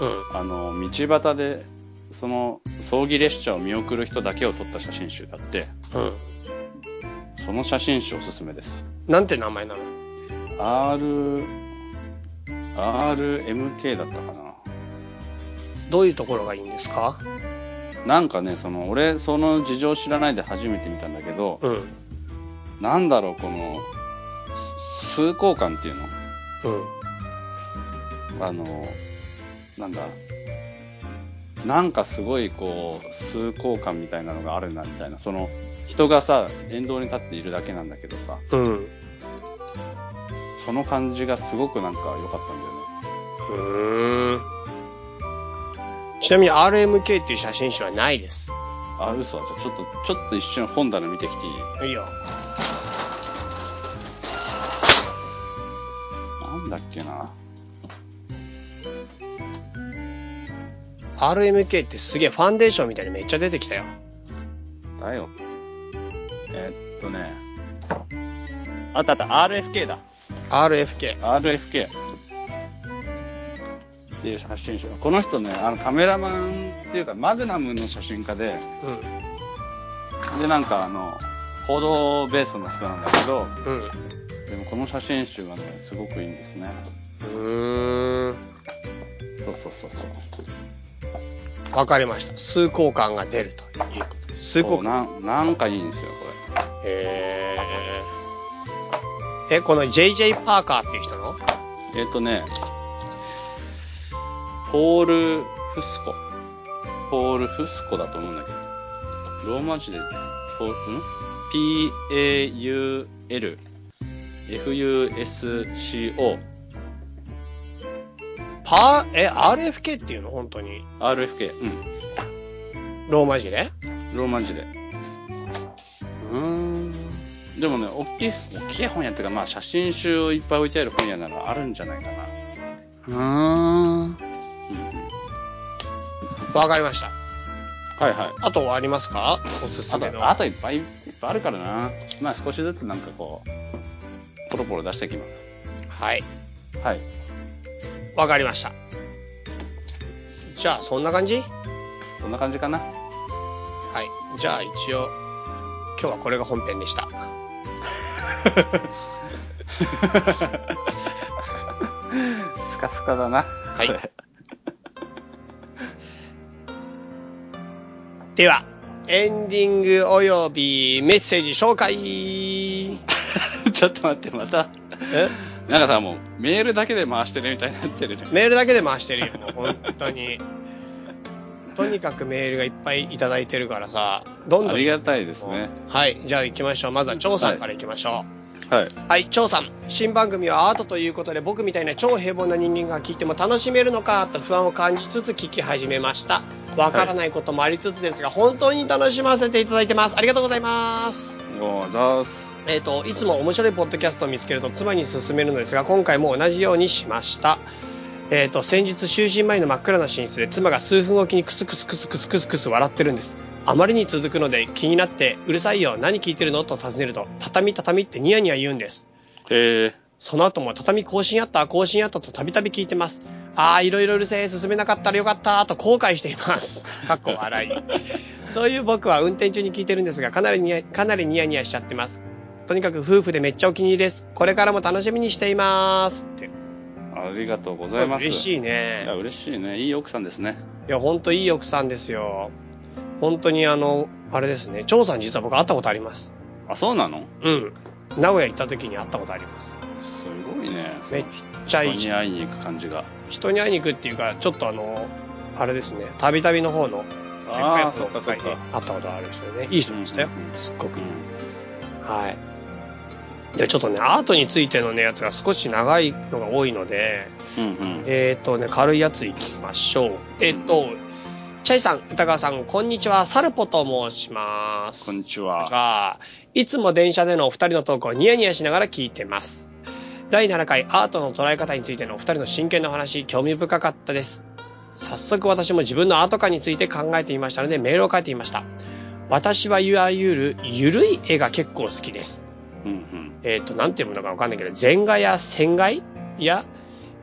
うん。あの、道端で、その葬儀列車を見送る人だけを撮った写真集だって、うん。その写真集おすすめです。なんて名前なの？R、RMK だったかな。どういうところがいいんですか？なんかね、その、俺、その事情知らないで初めて見たんだけど、うん。なんだろう、この、す崇高感っていうの？うん。あの、なんだ？なんかすごいこう、崇高感みたいなのがあるな、みたいな。その、人がさ、沿道に立っているだけなんだけどさ、うん。その感じがすごくなんか良かったんだよね。ちなみに RMK っていう写真集はないです。あ、嘘。じゃあちょっと、ちょっと一瞬本棚見てきていい？いいよ。なんだっけな。RMK ってすげえファンデーションみたいにめっちゃ出てきたよ。だよ。えーっとね。あったあった、RFK だ。RFK。RFK。っていう写真集。この人ね、あのカメラマンっていうか、マグナムの写真家で、うで、なんかあの、報道ベースの人なんだけど、ん。うん。でもこの写真集がね、すごくいいんですね。うーん。そうそうそうそう。わかりました。崇高感が出るということです。崇高感。なん、なんかいいんですよ、こへー。え、この JJ パーカーっていう人の？れ。えーっとね、ポール・フスコ。ポール・フスコだと思うんだけど。ローマ字で、ポール、ん ?P-A-U-L、F-U-S-C-O、パー、え、RFK っていうの？本当に。RFK。ローマ字で？うん。ローマ字で。うーん。でもね、大きい、大きい本屋っていうか、まあ写真集いっぱい置いてある本屋ならあるんじゃないかな。うーん。うんわかりました。はいはい。あとはありますか？おすすあめの。と、あといっぱいいっぱいあるからな。まあ少しずつなんかこう、ポロポロ出していきます。はい。はい。わかりました。じゃあ、そんな感じ？そんな感じかな。はい。じゃあ、一応、今日はこれが本編でした。スカスカだな。はいでは、エンディング及びメッセージ紹介 ちょっと待って、また。え？なんかさ、もう、メールだけで回してるみたいになってるね。メールだけで回してるよ、もう本当に。とにかくメールがいっぱいいただいてるからさ、どんどん。ありがたいですね。はい、じゃあ行きましょう。まずは張さんから行きましょう。はい。はい、張さん。新番組はアートということで僕みたいな超平凡な人間が聞いても楽しめるのかと不安を感じつつ聞き始めました。わからないこともありつつですが、本当に楽しませていただいてます。ありがとうございます。おざーす。えっ、と、いつも面白いポッドキャストを見つけると妻に勧めるのですが、今回も同じようにしました。えっ、と、先日就寝前の真っ暗な寝室で妻が数分おきにクスクスクスクスクスクス笑ってるんです。あまりに続くので気になって、うるさいよ、何聞いてるの？と尋ねると、畳畳ってニヤニヤ言うんです。へえ。その後も畳更新あった、更新あったとたびたび聞いてます。ああ、いろいろうるせえ、進めなかったらよかった、と後悔しています。かっこ笑い。そういう僕は運転中に聞いてるんですが、かなりニヤ、かなりニヤニヤしちゃってます。とにかく夫婦でめっちゃお気に入りです。これからも楽しみにしています。って。ありがとうございます。嬉しいいや、ね。嬉しいね。いい奥さんですね。いや、ほんといい奥さんですよ。本当にあの、あれですね。張さん実は僕会ったことあります。あ、そうなの？うん。名古屋行った時に会ったことあります。すごいね。めっちゃいい人に会いに行く感じが。人に会いに行くっていうか、ちょっとあの、あれですね、たびたびの方の、でっかいああ、方の会でか。会ったことある人でね、いい人でしたようんうんう。んすっごくう。んはい。いや、ちょっとね、アートについてのね、やつが少し長いのが多いので、うんうん。えっ、とね、軽いやついきましょう。えっ、と、チャイさん、歌川さん、こんにちは。サルポと申します。こんにちは。はいつも電車でのお二人のトークをニヤニヤしながら聞いてます。第7回アートの捉え方についてのお二人の真剣なお話、興味深かったです。早速私も自分のアート感について考えていましたのでメールを書いてみました。私はいわゆるゆるい絵が結構好きです。うんうん。えっ、と、なんて読むのかわかんないけど、全画や線画や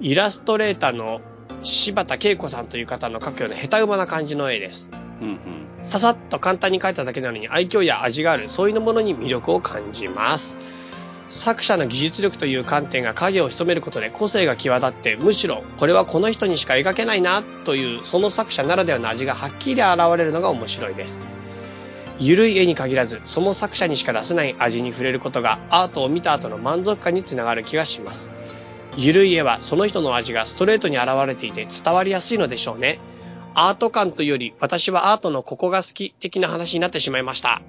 イラストレーターの柴田恵子さんという方の描くような下手馬な感じの絵です。うんうん。ささっと簡単に描いただけなのに愛嬌や味がある、そういうものに魅力を感じます。作者の技術力という観点が影を潜めることで個性が際立って、むしろこれはこの人にしか描けないなというその作者ならではの味がはっきり現れるのが面白いです。ゆるい絵に限らず、その作者にしか出せない味に触れることがアートを見た後の満足感につながる気がします。ゆるい絵はその人の味がストレートに現れていて伝わりやすいのでしょうね。アート感というより私はアートのここが好き的な話になってしまいました。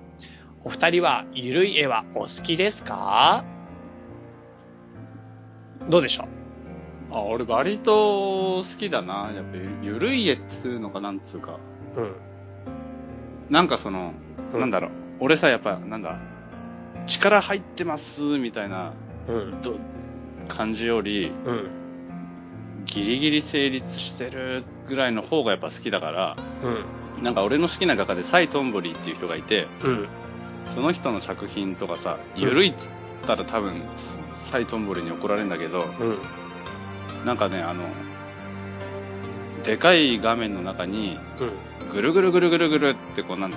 お二人はゆるい絵はお好きですか？どうでしょあ、俺割と好きだな。やっぱゆゆるい絵っつうのかなんつうか。ううん。なんかその、うんなんだろう。俺さ、やっぱ、なんだ、力入ってます、みたいな、うん。ど感じより、うん。ギリギリ成立してるぐらいの方がやっぱ好きだから、うん。なんか俺の好きな画家でサイ・トンボリーっていう人がいて、うん。その人の作品とかさ、ゆるいっつったら多分、サイ・トンボリーに怒られるんだけど、うん。なんかね、あの、でかい画面の中に、ぐるぐるぐるぐるぐるってこうなんだ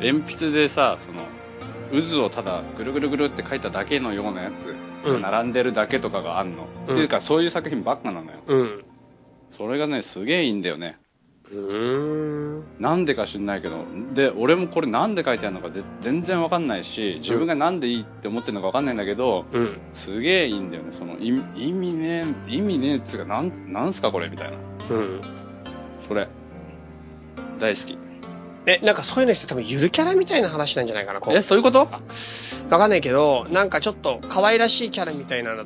鉛筆でさ、その、渦をただぐるぐるぐるって書いただけのようなやつ、うん並んでるだけとかがあんの。っていうか、そういう作品ばっかなのよ。うん。それがね、すげえいいんだよね。うーん。なんでか知んないけど。で、俺もこれなんで書いてあるのかぜ全然わかんないし、自分がなんでいいって思ってるのかわかんないんだけど、うん。すげえいいんだよね。その、意意味ねえ、意味ねえっつうか、なん、なんすかこれみたいな。うん。それ。大好き。え、なんかそういうのって多分ゆるキャラみたいな話なんじゃないかな、え、そういうこと？わかんないけど、なんかちょっと可愛らしいキャラみたいなの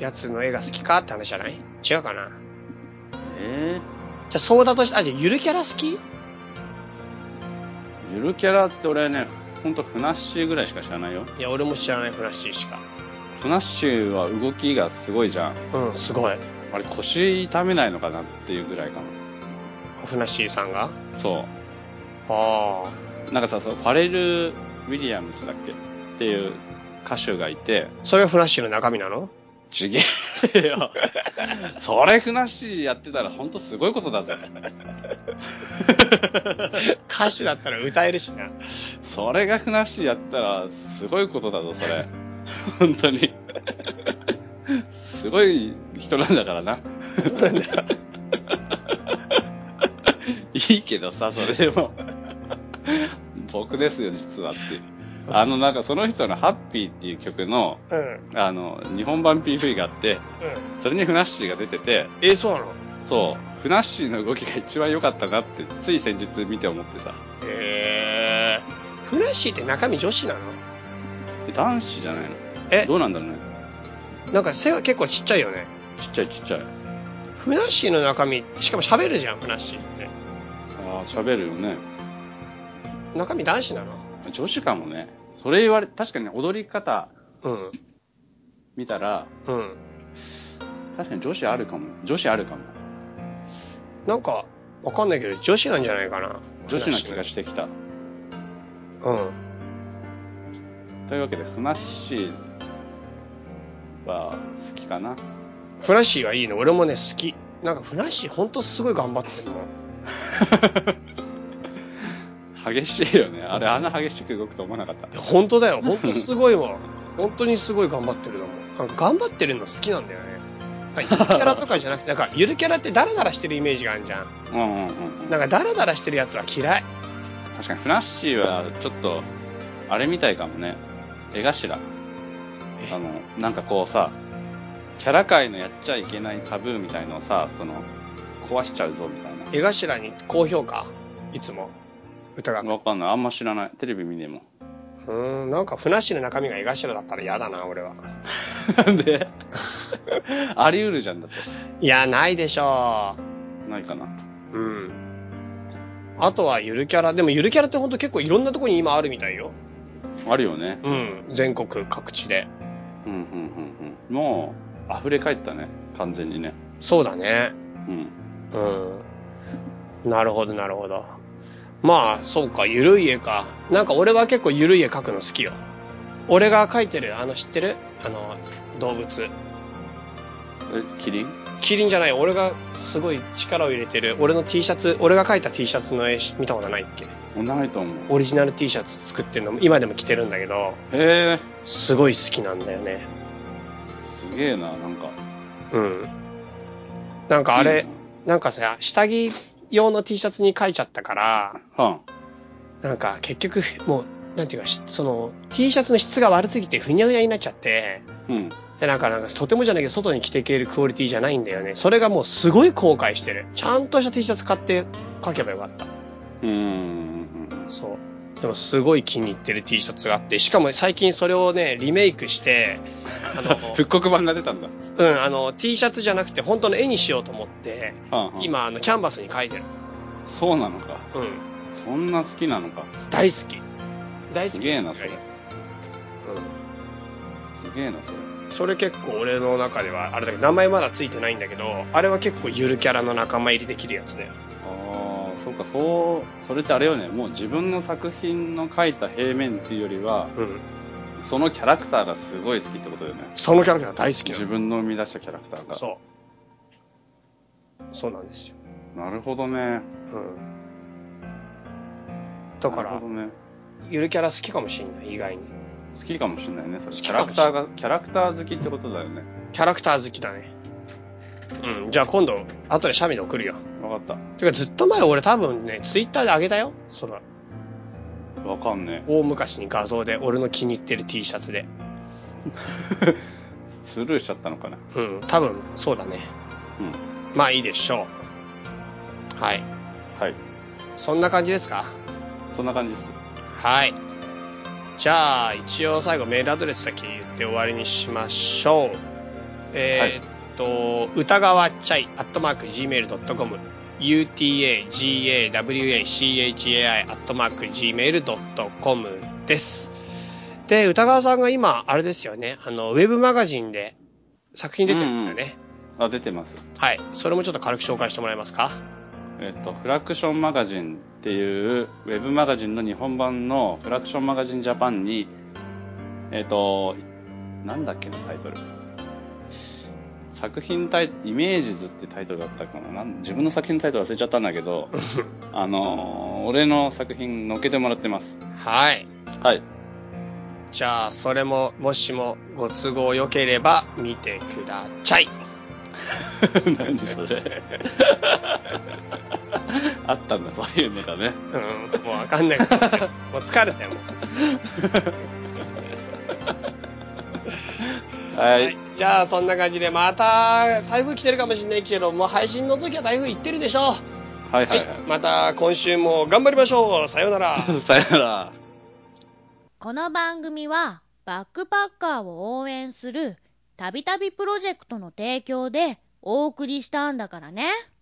やつの絵が好きかって話じゃない？違うかな？えじゃあそうだとして、あ、じゃあゆるキャラ好き？ー、ゆるキャラって俺ね、ほんとフナッシーぐらいしか知らないよ。いや、俺も知らないフラッシーしか。フナッシーは動きがすごいじゃん。うん、すごい。あれ腰痛めないのかなっていうぐらいかフナッシーさんが？な。そあう。なんかさ、そうファレル・ウィリアムスだっけっていう歌手がいて、あ。それがフラッシーの中身なの？ちげえよ。それフナッシーやってたらほんとすごいことだぜ。歌手だったら歌えるしな。それがフナッシーやってたらすごいことだぞ、それ。本当に。すごい人なんだからな。そうなんだ。いいけどさ、それでも。僕ですよ、実はって。あの、なんかその人のハッピーっていう曲の、うん。あの、日本版 PV があって、うん。それにフナッシーが出てて、え、そうなの？そう、フナッシーの動きが一番良かったなって、つい先日見て思ってさ。へえ。フラッシーって中身女子なの？え男子じゃないの？え？どうなんだろうね。なんか背は結構ちっちゃいよね。ちっちゃいちっちゃい。フナッシーの中身、しかも喋るじゃん、フナッシーって。ああ、喋るよね。中身男子なの女子かもね。それ言われ、確かにね踊り方うん。見たら、うん。確かに女子あるかも。女子あるかも。なんか、わかんないけど、女子なんじゃないかな。女子な気がしてきた。うん。というわけで、フナッシーは好きかな。フラッシーはいいの。俺もね、好き。なんかフラッシーほんとすごい頑張ってるの。激しいよね。あれ、あんな激しく動くと思わなかった本当だよ。本当すごいわ。本当にすごい頑張ってるのも。なんか頑張ってるの好きなんだよね。なんかゆるキャラとかじゃなくて、なんかゆるキャラってダラダラしてるイメージがあるじゃん。うんうんうんうん。なんかダラダラしてるやつは嫌い。確かに、フナッシーはちょっと、あれみたいかもね。絵頭。あの、なんかこうさ、キャラ界のやっちゃいけないタブーみたいのをさ、その、壊しちゃうぞみたいな。絵頭に高評価？いつも。歌が。わかんない。あんま知らない。テレビ見ねえもん。うーん、なんかフナッシーの中身が絵頭だったら嫌だな、俺は。なんで？あり得るじゃんだって。いや、ないでしょないかな。う。うん。あとはゆるキャラ。でもゆるキャラってほんと結構いろんなとこに今あるみたいよ。あるよね。うん。全国各地で。うん、うん、うん、うん。もう、溢れ返ったね。完全にね。そうだね。うん。うん。なるほど、なるほど。まあ、そうか、ゆるい絵か。なんか俺は結構ゆるい絵描くの好きよ。俺が描いてる、あの知ってる？あの、動物。え、キリン？キリンじゃない、俺がすごい力を入れてる、俺の T シャツ、俺が描いた T シャツの絵見たことないっけ？ないと思う。オリジナル T シャツ作ってるの、今でも着てるんだけど、へえ、すごい好きなんだよね。すげえな、なんか。うん。なんかあれなんかさ、下着用の T シャツに描いちゃったから、な。はなんか結局、もう、なんていうか、しその、T シャツの質が悪すぎてふにゃふにゃになっちゃって、ん。うん。で、なんか、なんか、とてもじゃないけど、外に着ていけるクオリティじゃないんだよね。それがもうすごい後悔してる。ちゃんとした T シャツ買って書けばよかった。うーん。そう。でもすごい気に入ってる T シャツがあって、しかも最近それをね、リメイクして、あの、復刻版が出たんだ。うん、あの、T シャツじゃなくて本当の絵にしようと思って、はあはあ、今、あの、キャンバスに書いてる。そうなのか。うん。そんな好きなのか。大好き。大好き。すげえな、それ。うん。すげえな、それ。それ結構俺の中では、あれだけど、名前まだついてないんだけど、あれは結構ゆるキャラの仲間入りできるやつだよ。ああ、そうか、そう、それってあれよね、もう自分の作品の描いた平面っていうよりは、うん。そのキャラクターがすごい好きってことだよね。そのキャラクター大好きな自分の生み出したキャラクターが。の。そう。そうなんですよ。なるほどね。うん。だからね。ゆるキャラ好きかもしんない、意外に。好きかもしれないね、それ。キャラクターが、キャラクター好きってことだよね。キャラクター好きだね。うん。じゃあ今度、後でシャミで送るよ。わかてかずっと前俺多分ね、ツイッターであげたよ。その、った。わかんね大昔に画像で俺の気に入ってる T シャツで。え。スルーしちゃったのかな？うん。多分、そうだね。うん。まあいいでしょう。はい。はい。そんな感じですか？そんな感じです。はい。じゃあ、一応最後メールアドレスだけ言って終わりにしましょう。えーっと、歌川チャイ、アットマーク、gmail.com、utagawachai、アットマーク、gmail.com です。で、歌川さんが今、あれですよね、あの、ウェブマガジンで作品出てるんですよね。あ、出てます。はい。それもちょっと軽く紹介してもらえますか？えっと、フラクションマガジンっていう、ウェブマガジンの日本版のフラクションマガジンジャパンに、えっと、なんだっけな、タイトル。作品タイイメージズってタイトルだったかな自分の作品のタイトル忘れちゃったんだけど、あのー俺の作品載っけてもらってます。はい。はい。じゃあ、それも、もしもご都合良ければ見てください。何それ。あったんだ、そういうネタね。うん、もうわかんないこともう疲れたよ、もう。はい。じゃあ、そんな感じで、また、台風来てるかもしれないけど、もう配信の時は台風行ってるでしょう。はいはいはい。また、今週も頑張りましょう。さようなら。はい。さよなら。この番組はバックパッカーを応援するたびたびプロジェクトの提供でお送りしたんだからね。